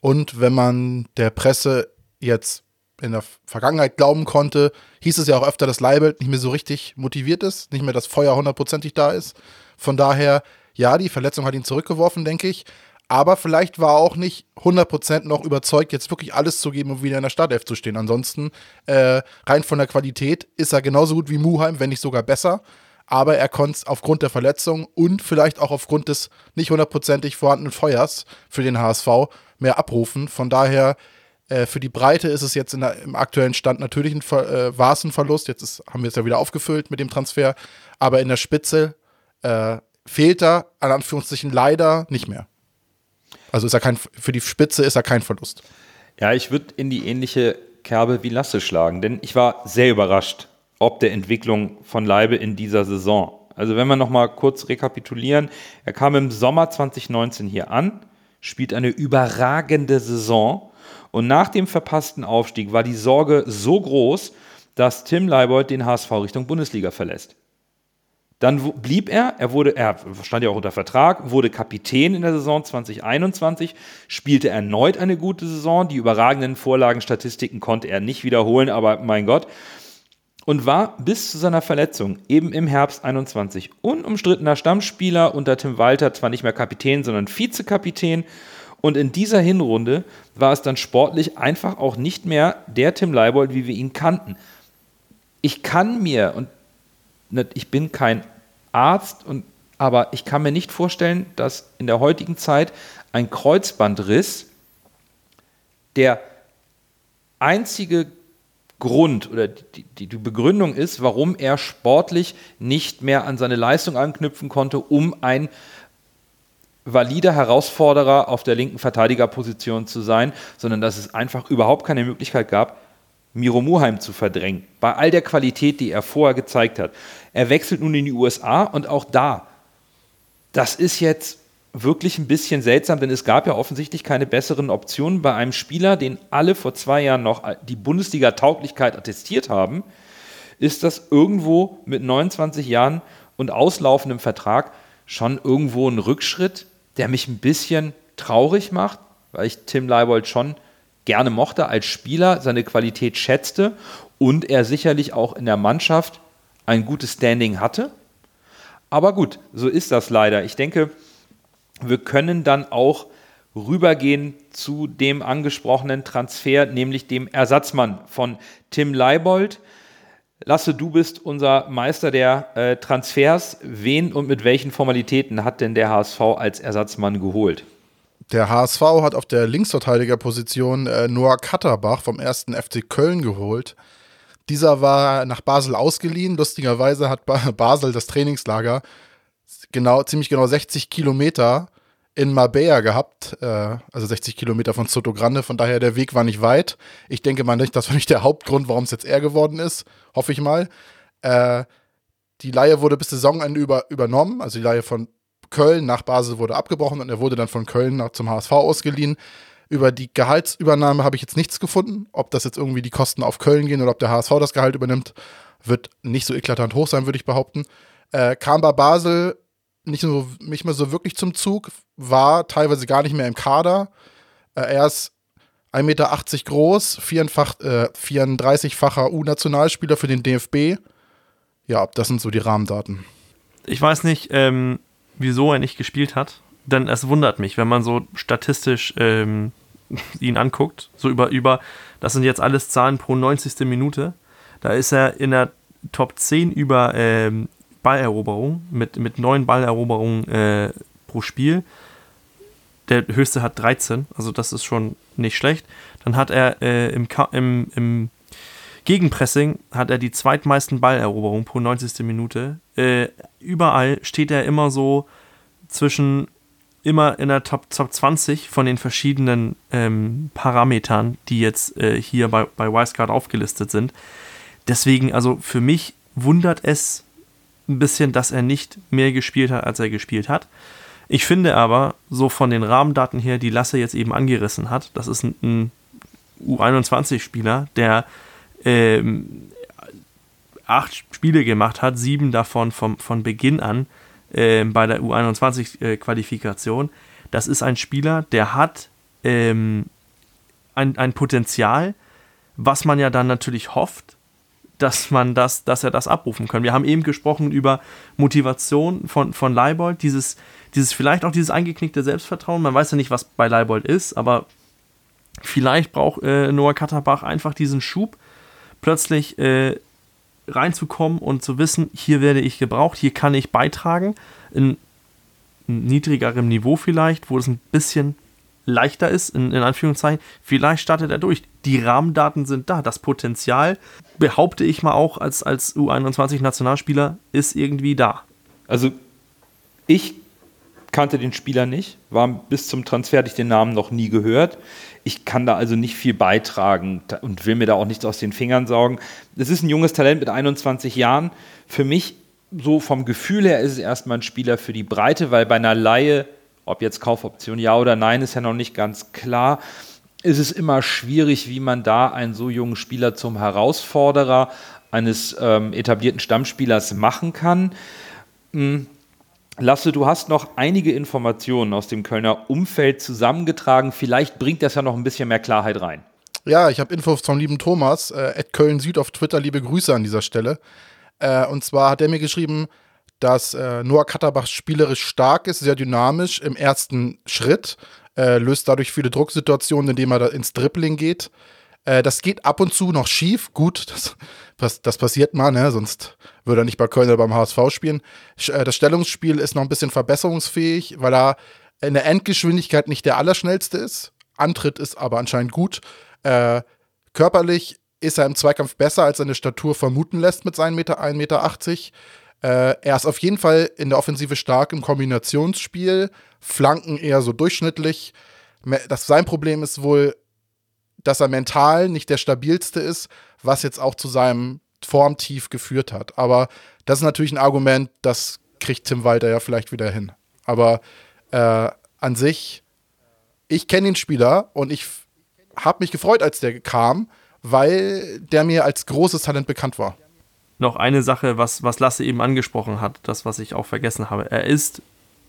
Und wenn man der Presse jetzt in der Vergangenheit glauben konnte, hieß es ja auch öfter, dass Leibelt nicht mehr so richtig motiviert ist, nicht mehr das Feuer hundertprozentig da ist. Von daher, ja, die Verletzung hat ihn zurückgeworfen, denke ich. Aber vielleicht war er auch nicht 100% noch überzeugt, jetzt wirklich alles zu geben, um wieder in der Startelf zu stehen. Ansonsten, äh, rein von der Qualität, ist er genauso gut wie Muheim, wenn nicht sogar besser aber er konnte es aufgrund der Verletzung und vielleicht auch aufgrund des nicht hundertprozentig vorhandenen Feuers für den HSV mehr abrufen. Von daher, äh, für die Breite ist es jetzt der, im aktuellen Stand natürlich ein, äh, war ein Verlust. Jetzt ist, haben wir es ja wieder aufgefüllt mit dem Transfer, aber in der Spitze äh, fehlt er, an Anführungszeichen, leider nicht mehr. Also ist er kein, für die Spitze ist er kein Verlust. Ja, ich würde in die ähnliche Kerbe wie Lasse schlagen, denn ich war sehr überrascht, ob der Entwicklung von Leibe in dieser Saison. Also wenn wir nochmal kurz rekapitulieren, er kam im Sommer 2019 hier an, spielt eine überragende Saison und nach dem verpassten Aufstieg war die Sorge so groß, dass Tim Leibold den HSV Richtung Bundesliga verlässt. Dann blieb er, er wurde, er stand ja auch unter Vertrag, wurde Kapitän in der Saison 2021, spielte erneut eine gute Saison. Die überragenden Vorlagenstatistiken konnte er nicht wiederholen, aber mein Gott, und war bis zu seiner Verletzung eben im Herbst 21 unumstrittener Stammspieler unter Tim Walter, zwar nicht mehr Kapitän, sondern Vizekapitän. Und in dieser Hinrunde war es dann sportlich einfach auch nicht mehr der Tim Leibold, wie wir ihn kannten. Ich kann mir, und ich bin kein Arzt, und, aber ich kann mir nicht vorstellen, dass in der heutigen Zeit ein Kreuzbandriss der einzige Grund oder die, die, die, Begründung ist, warum er sportlich nicht mehr an seine Leistung anknüpfen konnte, um ein valider Herausforderer auf der linken Verteidigerposition zu sein, sondern dass es einfach überhaupt keine Möglichkeit gab, Miro Muheim zu verdrängen, bei all der Qualität, die er vorher gezeigt hat. Er wechselt nun in die USA und auch da, das ist jetzt wirklich ein bisschen seltsam, denn es gab ja offensichtlich keine besseren Optionen bei einem Spieler, den alle vor zwei Jahren noch die Bundesliga-Tauglichkeit attestiert haben, ist das irgendwo mit 29 Jahren und auslaufendem Vertrag schon irgendwo ein Rückschritt, der mich ein bisschen traurig macht, weil ich Tim Leibold schon gerne mochte als Spieler, seine Qualität schätzte und er sicherlich auch in der Mannschaft ein gutes Standing hatte. Aber gut, so ist das leider. Ich denke, wir können dann auch rübergehen zu dem angesprochenen Transfer, nämlich dem Ersatzmann von Tim Leibold. Lasse, du bist unser Meister der äh, Transfers. Wen und mit welchen Formalitäten hat denn der HSV als Ersatzmann geholt? Der HSV hat auf der Linksverteidigerposition äh, Noah Katterbach vom ersten FC Köln geholt. Dieser war nach Basel ausgeliehen. Lustigerweise hat Basel das Trainingslager genau, ziemlich genau 60 Kilometer in Marbella gehabt, äh, also 60 Kilometer von Soto Grande, von daher der Weg war nicht weit. Ich denke mal nicht, das war nicht der Hauptgrund, warum es jetzt er geworden ist, hoffe ich mal. Äh, die Leihe wurde bis Saisonende über, übernommen, also die Leihe von Köln nach Basel wurde abgebrochen und er wurde dann von Köln nach, zum HSV ausgeliehen. Über die Gehaltsübernahme habe ich jetzt nichts gefunden. Ob das jetzt irgendwie die Kosten auf Köln gehen oder ob der HSV das Gehalt übernimmt, wird nicht so eklatant hoch sein, würde ich behaupten. Äh, kam bei Basel nicht, so, nicht mehr so wirklich zum Zug, war teilweise gar nicht mehr im Kader. Äh, er ist 1,80 Meter groß, 34-facher äh, U-Nationalspieler für den DFB. Ja, das sind so die Rahmendaten. Ich weiß nicht, ähm, wieso er nicht gespielt hat, denn es wundert mich, wenn man so statistisch ähm, [LAUGHS] ihn anguckt, so über, über, das sind jetzt alles Zahlen pro 90. Minute, da ist er in der Top 10 über ähm, Balleroberung mit, mit neun Balleroberungen äh, pro Spiel. Der höchste hat 13, also das ist schon nicht schlecht. Dann hat er äh, im, im, im Gegenpressing hat er die zweitmeisten Balleroberungen pro 90. Minute. Äh, überall steht er immer so zwischen immer in der Top, Top 20 von den verschiedenen ähm, Parametern, die jetzt äh, hier bei, bei Wildcard aufgelistet sind. Deswegen, also für mich wundert es ein bisschen, dass er nicht mehr gespielt hat, als er gespielt hat. Ich finde aber, so von den Rahmendaten her, die Lasse jetzt eben angerissen hat, das ist ein, ein U21-Spieler, der ähm, acht Spiele gemacht hat, sieben davon vom, von Beginn an äh, bei der U21-Qualifikation. Äh, das ist ein Spieler, der hat ähm, ein, ein Potenzial, was man ja dann natürlich hofft, dass man das, dass er das abrufen kann. Wir haben eben gesprochen über Motivation von, von Leibold, dieses, dieses, vielleicht auch dieses eingeknickte Selbstvertrauen. Man weiß ja nicht, was bei Leibold ist, aber vielleicht braucht äh, Noah Katterbach einfach diesen Schub, plötzlich äh, reinzukommen und zu wissen, hier werde ich gebraucht, hier kann ich beitragen, in niedrigerem Niveau vielleicht, wo es ein bisschen leichter ist, in, in Anführungszeichen, vielleicht startet er durch. Die Rahmendaten sind da. Das Potenzial, behaupte ich mal auch als, als U21-Nationalspieler, ist irgendwie da. Also ich kannte den Spieler nicht, war bis zum Transfer, hatte ich den Namen noch nie gehört. Ich kann da also nicht viel beitragen und will mir da auch nichts aus den Fingern saugen. Es ist ein junges Talent mit 21 Jahren. Für mich, so vom Gefühl her, ist es erstmal ein Spieler für die Breite, weil bei einer Laie, ob jetzt Kaufoption ja oder nein, ist ja noch nicht ganz klar, ist es immer schwierig, wie man da einen so jungen Spieler zum Herausforderer eines ähm, etablierten Stammspielers machen kann. Hm Lasse, du hast noch einige Informationen aus dem Kölner Umfeld zusammengetragen. Vielleicht bringt das ja noch ein bisschen mehr Klarheit rein. Ja, ich habe Infos vom lieben Thomas, äh, Köln Süd auf Twitter. Liebe Grüße an dieser Stelle. Äh, und zwar hat er mir geschrieben, dass äh, Noah Katterbach spielerisch stark ist, sehr dynamisch im ersten Schritt, äh, löst dadurch viele Drucksituationen, indem er ins Dribbling geht. Äh, das geht ab und zu noch schief. Gut, [LAUGHS] das, das passiert mal, ne? sonst würde er nicht bei Köln oder beim HSV spielen. Äh, das Stellungsspiel ist noch ein bisschen verbesserungsfähig, weil er in der Endgeschwindigkeit nicht der Allerschnellste ist. Antritt ist aber anscheinend gut. Äh, körperlich ist er im Zweikampf besser, als seine Statur vermuten lässt mit seinen Meter, 1,80 Meter. Äh, er ist auf jeden Fall in der Offensive stark im Kombinationsspiel, Flanken eher so durchschnittlich. Das, sein Problem ist wohl, dass er mental nicht der stabilste ist, was jetzt auch zu seinem Formtief geführt hat. Aber das ist natürlich ein Argument, das kriegt Tim Walter ja vielleicht wieder hin. Aber äh, an sich, ich kenne den Spieler und ich habe mich gefreut, als der kam, weil der mir als großes Talent bekannt war. Noch eine Sache, was, was Lasse eben angesprochen hat, das, was ich auch vergessen habe. Er ist,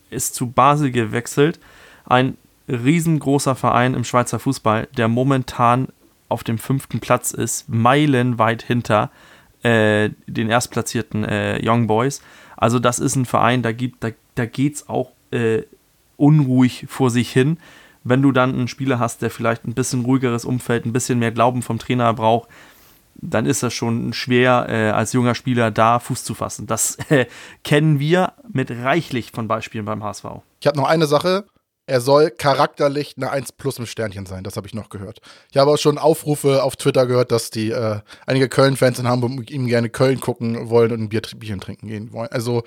ist zu Basel gewechselt, ein riesengroßer Verein im Schweizer Fußball, der momentan auf dem fünften Platz ist, meilenweit hinter äh, den erstplatzierten äh, Young Boys. Also das ist ein Verein, da, da, da geht es auch äh, unruhig vor sich hin. Wenn du dann einen Spieler hast, der vielleicht ein bisschen ruhigeres Umfeld, ein bisschen mehr Glauben vom Trainer braucht, dann ist das schon schwer, äh, als junger Spieler da Fuß zu fassen. Das äh, kennen wir mit reichlich von Beispielen beim HSV. Ich habe noch eine Sache, er soll charakterlich eine 1 plus mit Sternchen sein. Das habe ich noch gehört. Ich habe auch schon Aufrufe auf Twitter gehört, dass die äh, einige Köln-Fans in Hamburg mit ihm gerne Köln gucken wollen und ein Bier, Bierchen trinken gehen wollen. Also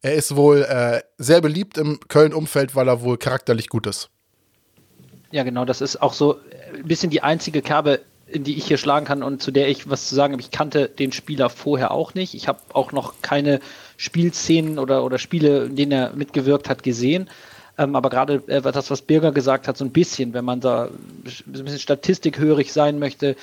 er ist wohl äh, sehr beliebt im Köln-Umfeld, weil er wohl charakterlich gut ist. Ja, genau. Das ist auch so ein bisschen die einzige Kerbe, in die ich hier schlagen kann und zu der ich was zu sagen habe. Ich kannte den Spieler vorher auch nicht. Ich habe auch noch keine Spielszenen oder, oder Spiele, in denen er mitgewirkt hat, gesehen. Ähm, aber gerade äh, das, was Birger gesagt hat, so ein bisschen, wenn man da ein bisschen statistikhörig sein möchte,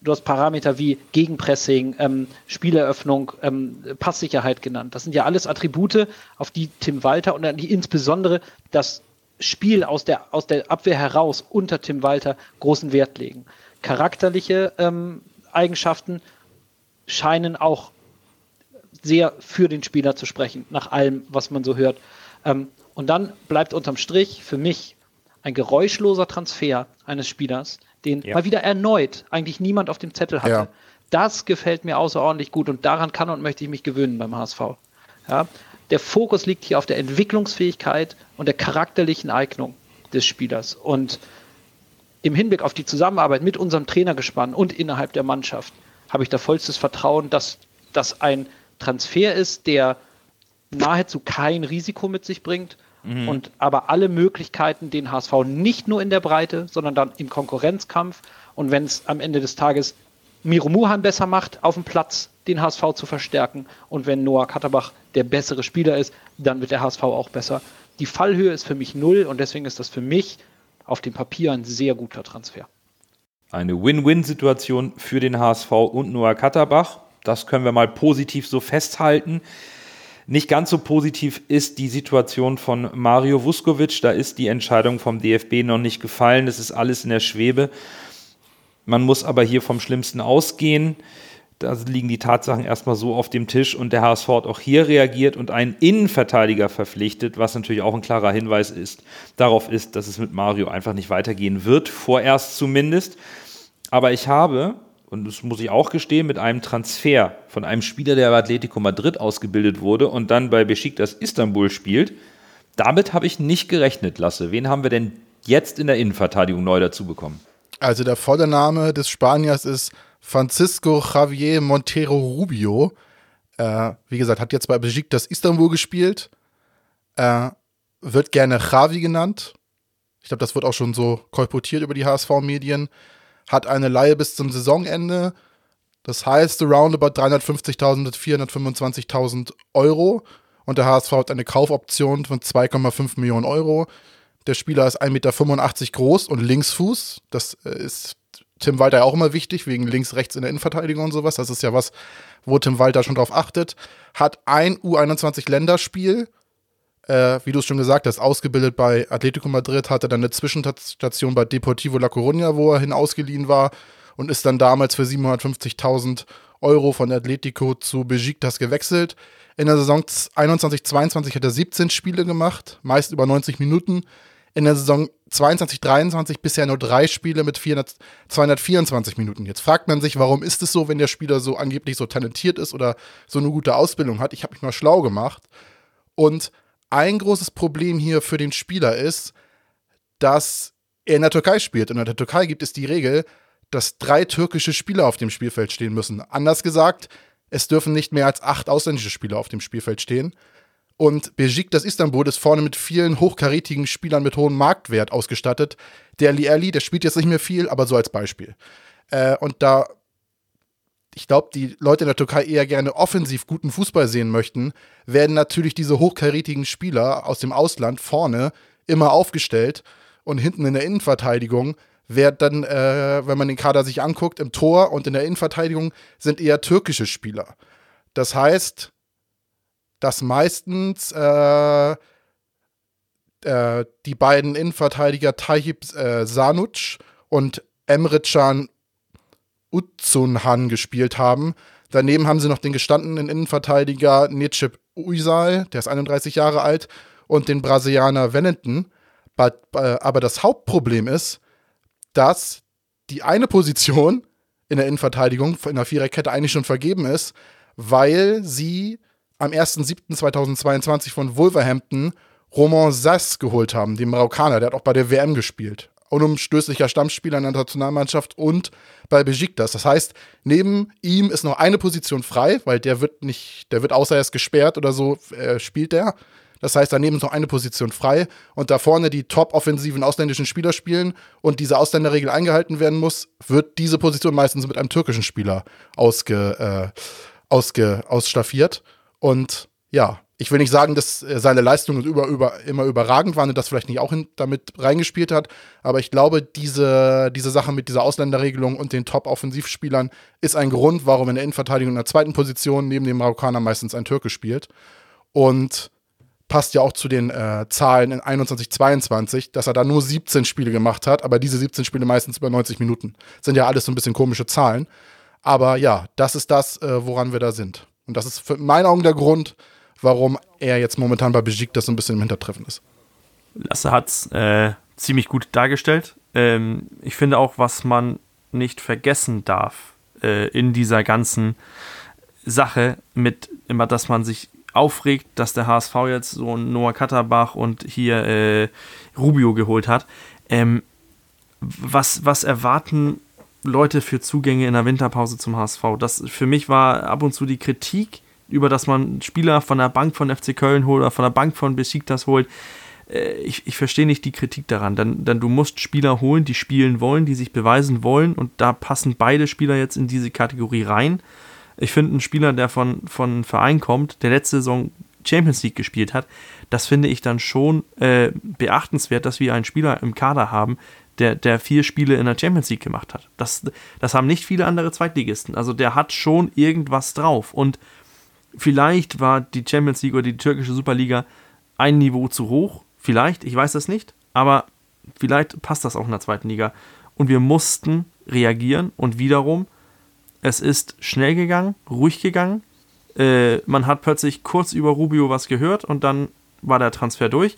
du hast Parameter wie Gegenpressing, ähm, Spieleröffnung, ähm, Passsicherheit genannt. Das sind ja alles Attribute, auf die Tim Walter und die insbesondere das Spiel aus der, aus der Abwehr heraus unter Tim Walter großen Wert legen. Charakterliche ähm, Eigenschaften scheinen auch sehr für den Spieler zu sprechen, nach allem, was man so hört. Ähm, und dann bleibt unterm Strich für mich ein geräuschloser Transfer eines Spielers, den Ja. mal wieder erneut eigentlich niemand auf dem Zettel hatte. Ja. Das gefällt mir außerordentlich gut und daran kann und möchte ich mich gewöhnen beim HSV. Ja? Der Fokus liegt hier auf der Entwicklungsfähigkeit und der charakterlichen Eignung des Spielers. Und im Hinblick auf die Zusammenarbeit mit unserem Trainergespann und innerhalb der Mannschaft habe ich da vollstes Vertrauen, dass das ein Transfer ist, der nahezu kein Risiko mit sich bringt und aber alle Möglichkeiten, den HSV nicht nur in der Breite, sondern dann im Konkurrenzkampf und wenn es am Ende des Tages Miro Muhan besser macht, auf dem Platz den HSV zu verstärken und wenn Noah Katterbach der bessere Spieler ist, dann wird der HSV auch besser. Die Fallhöhe ist für mich null und deswegen ist das für mich auf dem Papier ein sehr guter Transfer. Eine Win-Win-Situation für den HSV und Noah Katterbach. Das können wir mal positiv so festhalten. Nicht ganz so positiv ist die Situation von Mario Vuskovic. Da ist die Entscheidung vom DFB noch nicht gefallen. Es ist alles in der Schwebe. Man muss aber hier vom Schlimmsten ausgehen. Da liegen die Tatsachen erstmal so auf dem Tisch und der HSV hat auch hier reagiert und einen Innenverteidiger verpflichtet, was natürlich auch ein klarer Hinweis ist, darauf ist, dass es mit Mario einfach nicht weitergehen wird, vorerst zumindest. Aber ich habe, und das muss ich auch gestehen, mit einem Transfer von einem Spieler, der bei Atletico Madrid ausgebildet wurde und dann bei Besiktas Istanbul spielt, damit habe ich nicht gerechnet, Lasse. Wen haben wir denn jetzt in der Innenverteidigung neu dazu bekommen? Also der volle Name des Spaniers ist Francisco Javier Montero Rubio. Äh, wie gesagt, hat jetzt bei Besiktas Istanbul gespielt. Äh, wird gerne Javi genannt. Ich glaube, das wird auch schon so kolportiert über die HSV-Medien. Hat eine Leihe bis zum Saisonende. Das heißt, roundabout 350.000 bis 425.000 Euro. Und der HSV hat eine Kaufoption von 2,5 Millionen Euro. Der Spieler ist 1,85 Meter groß und Linksfuß. Das äh, ist Tim Walter ja auch immer wichtig, wegen links-rechts in der Innenverteidigung und sowas. Das ist ja was, wo Tim Walter schon drauf achtet. Hat ein U21-Länderspiel, äh, wie du es schon gesagt hast, ausgebildet bei Atletico Madrid, hatte dann eine Zwischenstation bei Deportivo La Coruña, wo er hin ausgeliehen war und ist dann damals für 750.000 Euro von Atletico zu Besiktas gewechselt. In der Saison 21-22 hat er 17 Spiele gemacht, meist über 90 Minuten. In der Saison 22-23 bisher nur drei Spiele mit 400, 224 Minuten. Jetzt fragt man sich, warum ist es so, wenn der Spieler so angeblich so talentiert ist oder so eine gute Ausbildung hat? Ich habe mich mal schlau gemacht. Und ein großes Problem hier für den Spieler ist, dass er in der Türkei spielt. Und in der Türkei gibt es die Regel, dass drei türkische Spieler auf dem Spielfeld stehen müssen. Anders gesagt, es dürfen nicht mehr als acht ausländische Spieler auf dem Spielfeld stehen. Und Besiktas Istanbul ist vorne mit vielen hochkarätigen Spielern mit hohem Marktwert ausgestattet. Der Ali, der spielt jetzt nicht mehr viel, aber so als Beispiel. Äh, und da ich glaube, die Leute in der Türkei eher gerne offensiv guten Fußball sehen möchten, werden natürlich diese hochkarätigen Spieler aus dem Ausland vorne immer aufgestellt und hinten in der Innenverteidigung wird dann, äh, wenn man den Kader sich anguckt, im Tor und in der Innenverteidigung sind eher türkische Spieler. Das heißt, dass meistens äh, äh, die beiden Innenverteidiger Tayyip äh, Sanuc und Emre Can Uzunhan gespielt haben. Daneben haben sie noch den gestandenen Innenverteidiger Necip Uysal, der ist 31 Jahre alt, und den Brasilianer Wellington. Aber das Hauptproblem ist, dass die eine Position in der Innenverteidigung in der Viererkette eigentlich schon vergeben ist, weil sie am 1.7.2022 von Wolverhampton Roman Sass geholt haben, den Marokkaner, der hat auch bei der WM gespielt. Unumstößlicher Stammspieler in der Nationalmannschaft und bei Besiktas. Das heißt, neben ihm ist noch eine Position frei, weil der wird nicht, der wird außer er ist gesperrt oder so, äh, spielt der. Das heißt, daneben ist noch eine Position frei und da vorne die top-offensiven ausländischen Spieler spielen und diese Ausländerregel eingehalten werden muss, wird diese Position meistens mit einem türkischen Spieler ausge, äh, ausge, ausstaffiert. Und ja, ich will nicht sagen, dass seine Leistungen über, über, immer überragend waren und das vielleicht nicht auch in, damit reingespielt hat, aber ich glaube, diese, diese Sache mit dieser Ausländerregelung und den Top-Offensivspielern ist ein Grund, warum in der Innenverteidigung in der zweiten Position neben dem Marokkaner meistens ein Türke spielt. Und passt ja auch zu den äh, Zahlen in 21, 22, dass er da nur 17 Spiele gemacht hat, aber diese 17 Spiele meistens über 90 Minuten. Sind ja alles so ein bisschen komische Zahlen. Aber ja, das ist das, äh, woran wir da sind. Und das ist für meinen Augen der Grund, warum er jetzt momentan bei Besiktas so ein bisschen im Hintertreffen ist. Lasse hat's äh, ziemlich gut dargestellt. Ähm, ich finde auch, was man nicht vergessen darf äh, in dieser ganzen Sache mit immer, dass man sich aufregt, dass der HSV jetzt so Noah Katterbach und hier äh, Rubio geholt hat. Ähm, was, was erwarten Leute für Zugänge in der Winterpause zum HSV? Das für mich war ab und zu die Kritik, über dass man Spieler von der Bank von FC Köln holt oder von der Bank von Besiktas holt. Äh, ich, ich verstehe nicht die Kritik daran, denn, denn du musst Spieler holen, die spielen wollen, die sich beweisen wollen und da passen beide Spieler jetzt in diese Kategorie rein. Ich finde, ein Spieler, der von, von Verein kommt, der letzte Saison Champions League gespielt hat, das finde ich dann schon äh, beachtenswert, dass wir einen Spieler im Kader haben, der, der vier Spiele in der Champions League gemacht hat. Das, das haben nicht viele andere Zweitligisten. Also der hat schon irgendwas drauf. Und vielleicht war die Champions League oder die türkische Superliga ein Niveau zu hoch. Vielleicht, ich weiß das nicht. Aber vielleicht passt das auch in der zweiten Liga. Und wir mussten reagieren und wiederum es ist schnell gegangen, ruhig gegangen. Äh, man hat plötzlich kurz über Rubio was gehört und dann war der Transfer durch.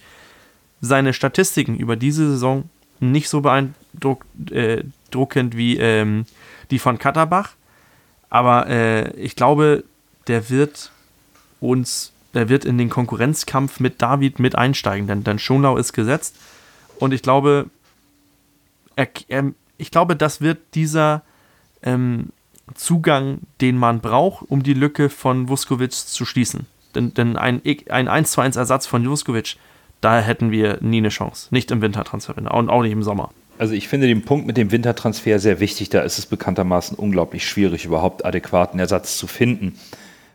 Seine Statistiken über diese Saison nicht so beeindruckend äh, wie ähm, die von Katterbach. Aber äh, ich glaube, der wird uns, der wird in den Konkurrenzkampf mit David mit einsteigen, denn, denn Schonlau ist gesetzt. Und ich glaube, er, er, ich glaube, das wird dieser ähm, Zugang, den man braucht, um die Lücke von Vuskovic zu schließen. Denn, denn ein, ein 1 zu 1 Ersatz von Vuskovic, da hätten wir nie eine Chance. Nicht im Wintertransfer und auch nicht im Sommer. Also ich finde den Punkt mit dem Wintertransfer sehr wichtig. Da ist es bekanntermaßen unglaublich schwierig, überhaupt adäquaten Ersatz zu finden.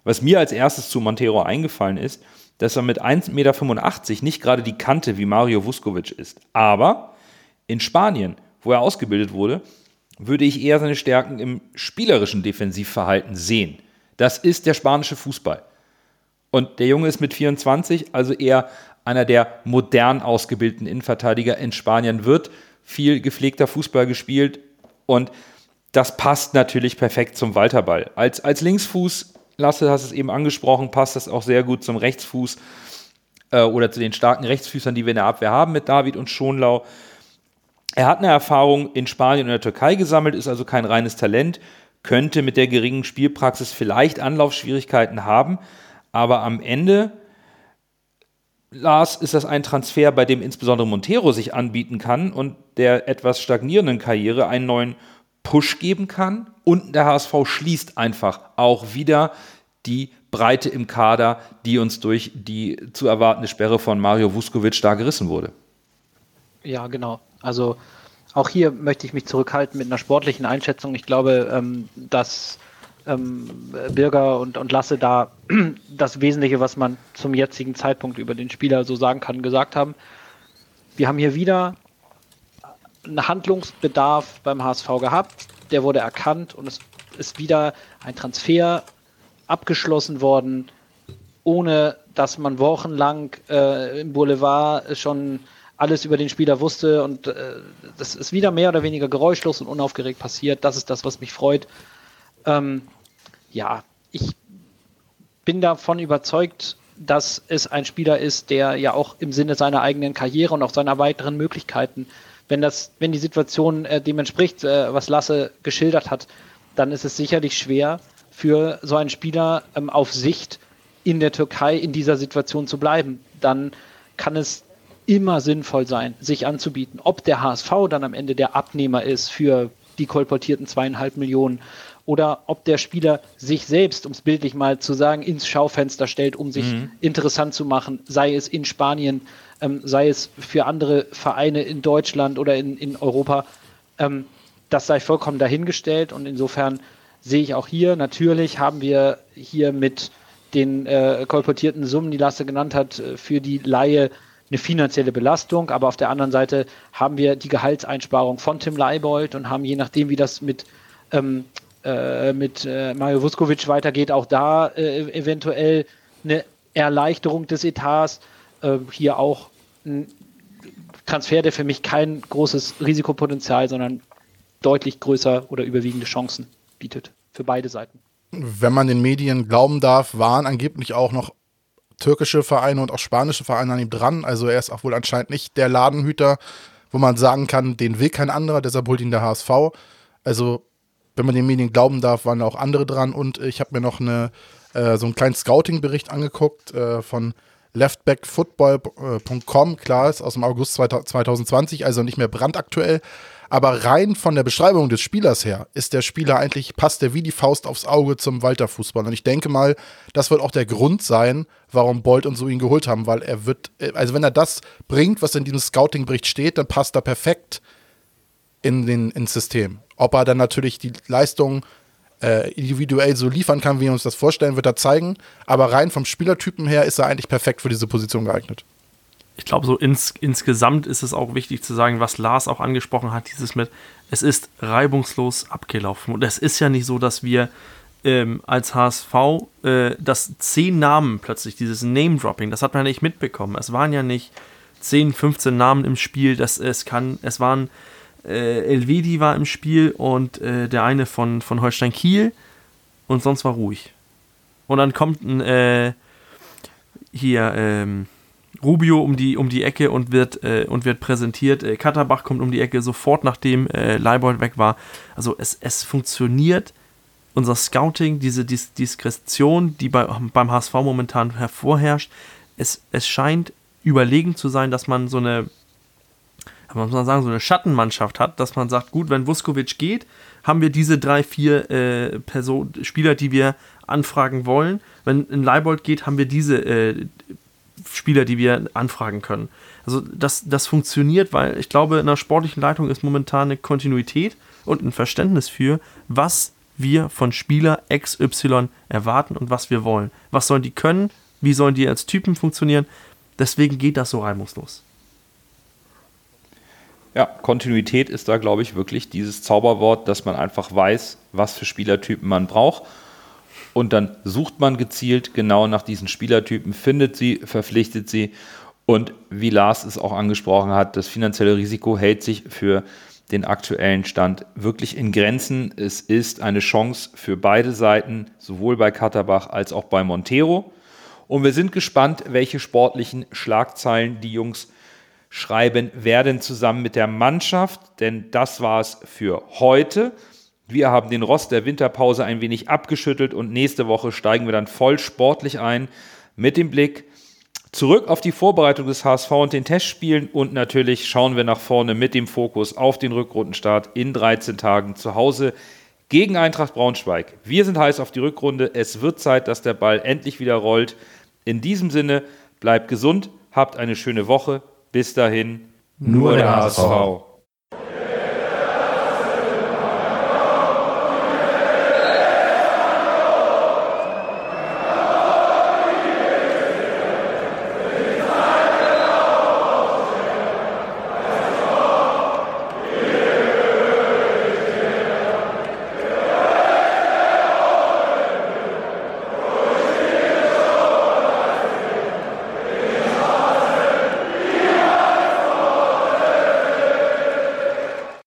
Was mir als erstes zu Montero eingefallen ist, dass er mit 1,85 Meter nicht gerade die Kante wie Mario Vuskovic ist. Aber in Spanien, wo er ausgebildet wurde, würde ich eher seine Stärken im spielerischen Defensivverhalten sehen. Das ist der spanische Fußball. Und der Junge ist mit 24, also eher einer der modern ausgebildeten Innenverteidiger in Spanien, wird viel gepflegter Fußball gespielt und das passt natürlich perfekt zum Walterball. Als, als Linksfuß, Lasse, hast es eben angesprochen, passt das auch sehr gut zum Rechtsfuß äh, oder zu den starken Rechtsfüßern, die wir in der Abwehr haben mit David und Schonlau. Er hat eine Erfahrung in Spanien und der Türkei gesammelt, ist also kein reines Talent, könnte mit der geringen Spielpraxis vielleicht Anlaufschwierigkeiten haben, aber am Ende, Lars, ist das ein Transfer, bei dem insbesondere Montero sich anbieten kann und der etwas stagnierenden Karriere einen neuen Push geben kann und der HSV schließt einfach auch wieder die Breite im Kader, die uns durch die zu erwartende Sperre von Mario Vuskovic da gerissen wurde. Ja, genau. Also auch hier möchte ich mich zurückhalten mit einer sportlichen Einschätzung. Ich glaube, ähm, dass ähm, Birger und, und Lasse da [CLEARS THROAT] das Wesentliche, was man zum jetzigen Zeitpunkt über den Spieler so sagen kann, gesagt haben. Wir haben hier wieder einen Handlungsbedarf beim HSV gehabt. Der wurde erkannt und es ist wieder ein Transfer abgeschlossen worden, ohne dass man wochenlang äh, im Boulevard schon alles über den Spieler wusste und äh, das ist wieder mehr oder weniger geräuschlos und unaufgeregt passiert. Das ist das, was mich freut. Ähm, ja, ich bin davon überzeugt, dass es ein Spieler ist, der ja auch im Sinne seiner eigenen Karriere und auch seiner weiteren Möglichkeiten, wenn das, wenn die Situation äh, dem entspricht, äh, was Lasse geschildert hat, dann ist es sicherlich schwer für so einen Spieler ähm, auf Sicht in der Türkei in dieser Situation zu bleiben. Dann kann es immer sinnvoll sein, sich anzubieten. Ob der HSV dann am Ende der Abnehmer ist für die kolportierten zweieinhalb Millionen oder ob der Spieler sich selbst, um es bildlich mal zu sagen, ins Schaufenster stellt, um sich mhm. interessant zu machen, sei es in Spanien, ähm, sei es für andere Vereine in Deutschland oder in, in Europa. Ähm, das sei vollkommen dahingestellt und insofern sehe ich auch hier, natürlich haben wir hier mit den äh, kolportierten Summen, die Lasse genannt hat, äh, für die Laie eine finanzielle Belastung, aber auf der anderen Seite haben wir die Gehaltseinsparung von Tim Leibold und haben je nachdem, wie das mit, ähm, äh, mit äh, Mario Vuskovic weitergeht, auch da äh, eventuell eine Erleichterung des Etats. Äh, hier auch ein Transfer, der für mich kein großes Risikopotenzial, sondern deutlich größer oder überwiegende Chancen bietet für beide Seiten. Wenn man den Medien glauben darf, waren angeblich auch noch türkische Vereine und auch spanische Vereine an ihm dran. Also er ist auch wohl anscheinend nicht der Ladenhüter wo man sagen kann, den will kein anderer, deshalb holt ihn der HSV. Also, wenn man den Medien glauben darf, waren da auch andere dran. Und ich habe mir noch eine, äh, so einen kleinen Scouting-Bericht angeguckt äh, von leftbackfootball.com. Klar, ist aus dem August 2020, also nicht mehr brandaktuell. Aber rein von der Beschreibung des Spielers her ist der Spieler eigentlich, passt der wie die Faust aufs Auge zum Walter-Fußball. Und ich denke mal, das wird auch der Grund sein, warum Bolt und so ihn geholt haben, weil er wird, also wenn er das bringt, was in diesem Scouting-Bericht steht, dann passt er perfekt in den, ins System. Ob er dann natürlich die Leistung äh, individuell so liefern kann, wie wir uns das vorstellen, wird er zeigen. Aber rein vom Spielertypen her ist er eigentlich perfekt für diese Position geeignet ich glaube, so ins, insgesamt ist es auch wichtig zu sagen, was Lars auch angesprochen hat, dieses mit, es ist reibungslos abgelaufen. Und es ist ja nicht so, dass wir ähm, als HSV, äh, dass zehn Namen plötzlich, dieses Name-Dropping, das hat man ja nicht mitbekommen. Es waren ja nicht 10, 15 Namen im Spiel, dass es kann, es waren äh, Elvedi war im Spiel und äh, der eine von, von Holstein Kiel und sonst war ruhig. Und dann kommt ein, äh, hier, ähm, Rubio um die, um die Ecke und wird, äh, und wird präsentiert. Äh, Katterbach kommt um die Ecke sofort, nachdem äh, Leibold weg war. Also es, es funktioniert. Unser Scouting, diese Dis Diskretion, die bei, beim HSV momentan hervorherrscht, es, es scheint überlegen zu sein, dass man so eine, muss man sagen, so eine Schattenmannschaft hat, dass man sagt, gut, wenn Vuskovic geht, haben wir diese drei, vier äh, Person, Spieler, die wir anfragen wollen. Wenn ein Leibold geht, haben wir diese äh, Spieler, die wir anfragen können. Also das, das funktioniert, weil ich glaube, in der sportlichen Leitung ist momentan eine Kontinuität und ein Verständnis für, was wir von Spieler XY erwarten und was wir wollen. Was sollen die können? Wie sollen die als Typen funktionieren? Deswegen geht das so reibungslos. Ja, Kontinuität ist da, glaube ich, wirklich dieses Zauberwort, dass man einfach weiß, was für Spielertypen man braucht und dann sucht man gezielt genau nach diesen Spielertypen, findet sie, verpflichtet sie und wie Lars es auch angesprochen hat, das finanzielle Risiko hält sich für den aktuellen Stand wirklich in Grenzen. Es ist eine Chance für beide Seiten, sowohl bei Katterbach als auch bei Montero. Und wir sind gespannt, welche sportlichen Schlagzeilen die Jungs schreiben werden zusammen mit der Mannschaft, denn das war es für heute. Wir haben den Rost der Winterpause ein wenig abgeschüttelt und nächste Woche steigen wir dann voll sportlich ein mit dem Blick zurück auf die Vorbereitung des HSV und den Testspielen und natürlich schauen wir nach vorne mit dem Fokus auf den Rückrundenstart in 13 Tagen zu Hause gegen Eintracht Braunschweig. Wir sind heiß auf die Rückrunde. Es wird Zeit, dass der Ball endlich wieder rollt. In diesem Sinne, bleibt gesund, habt eine schöne Woche. Bis dahin, nur der HSV.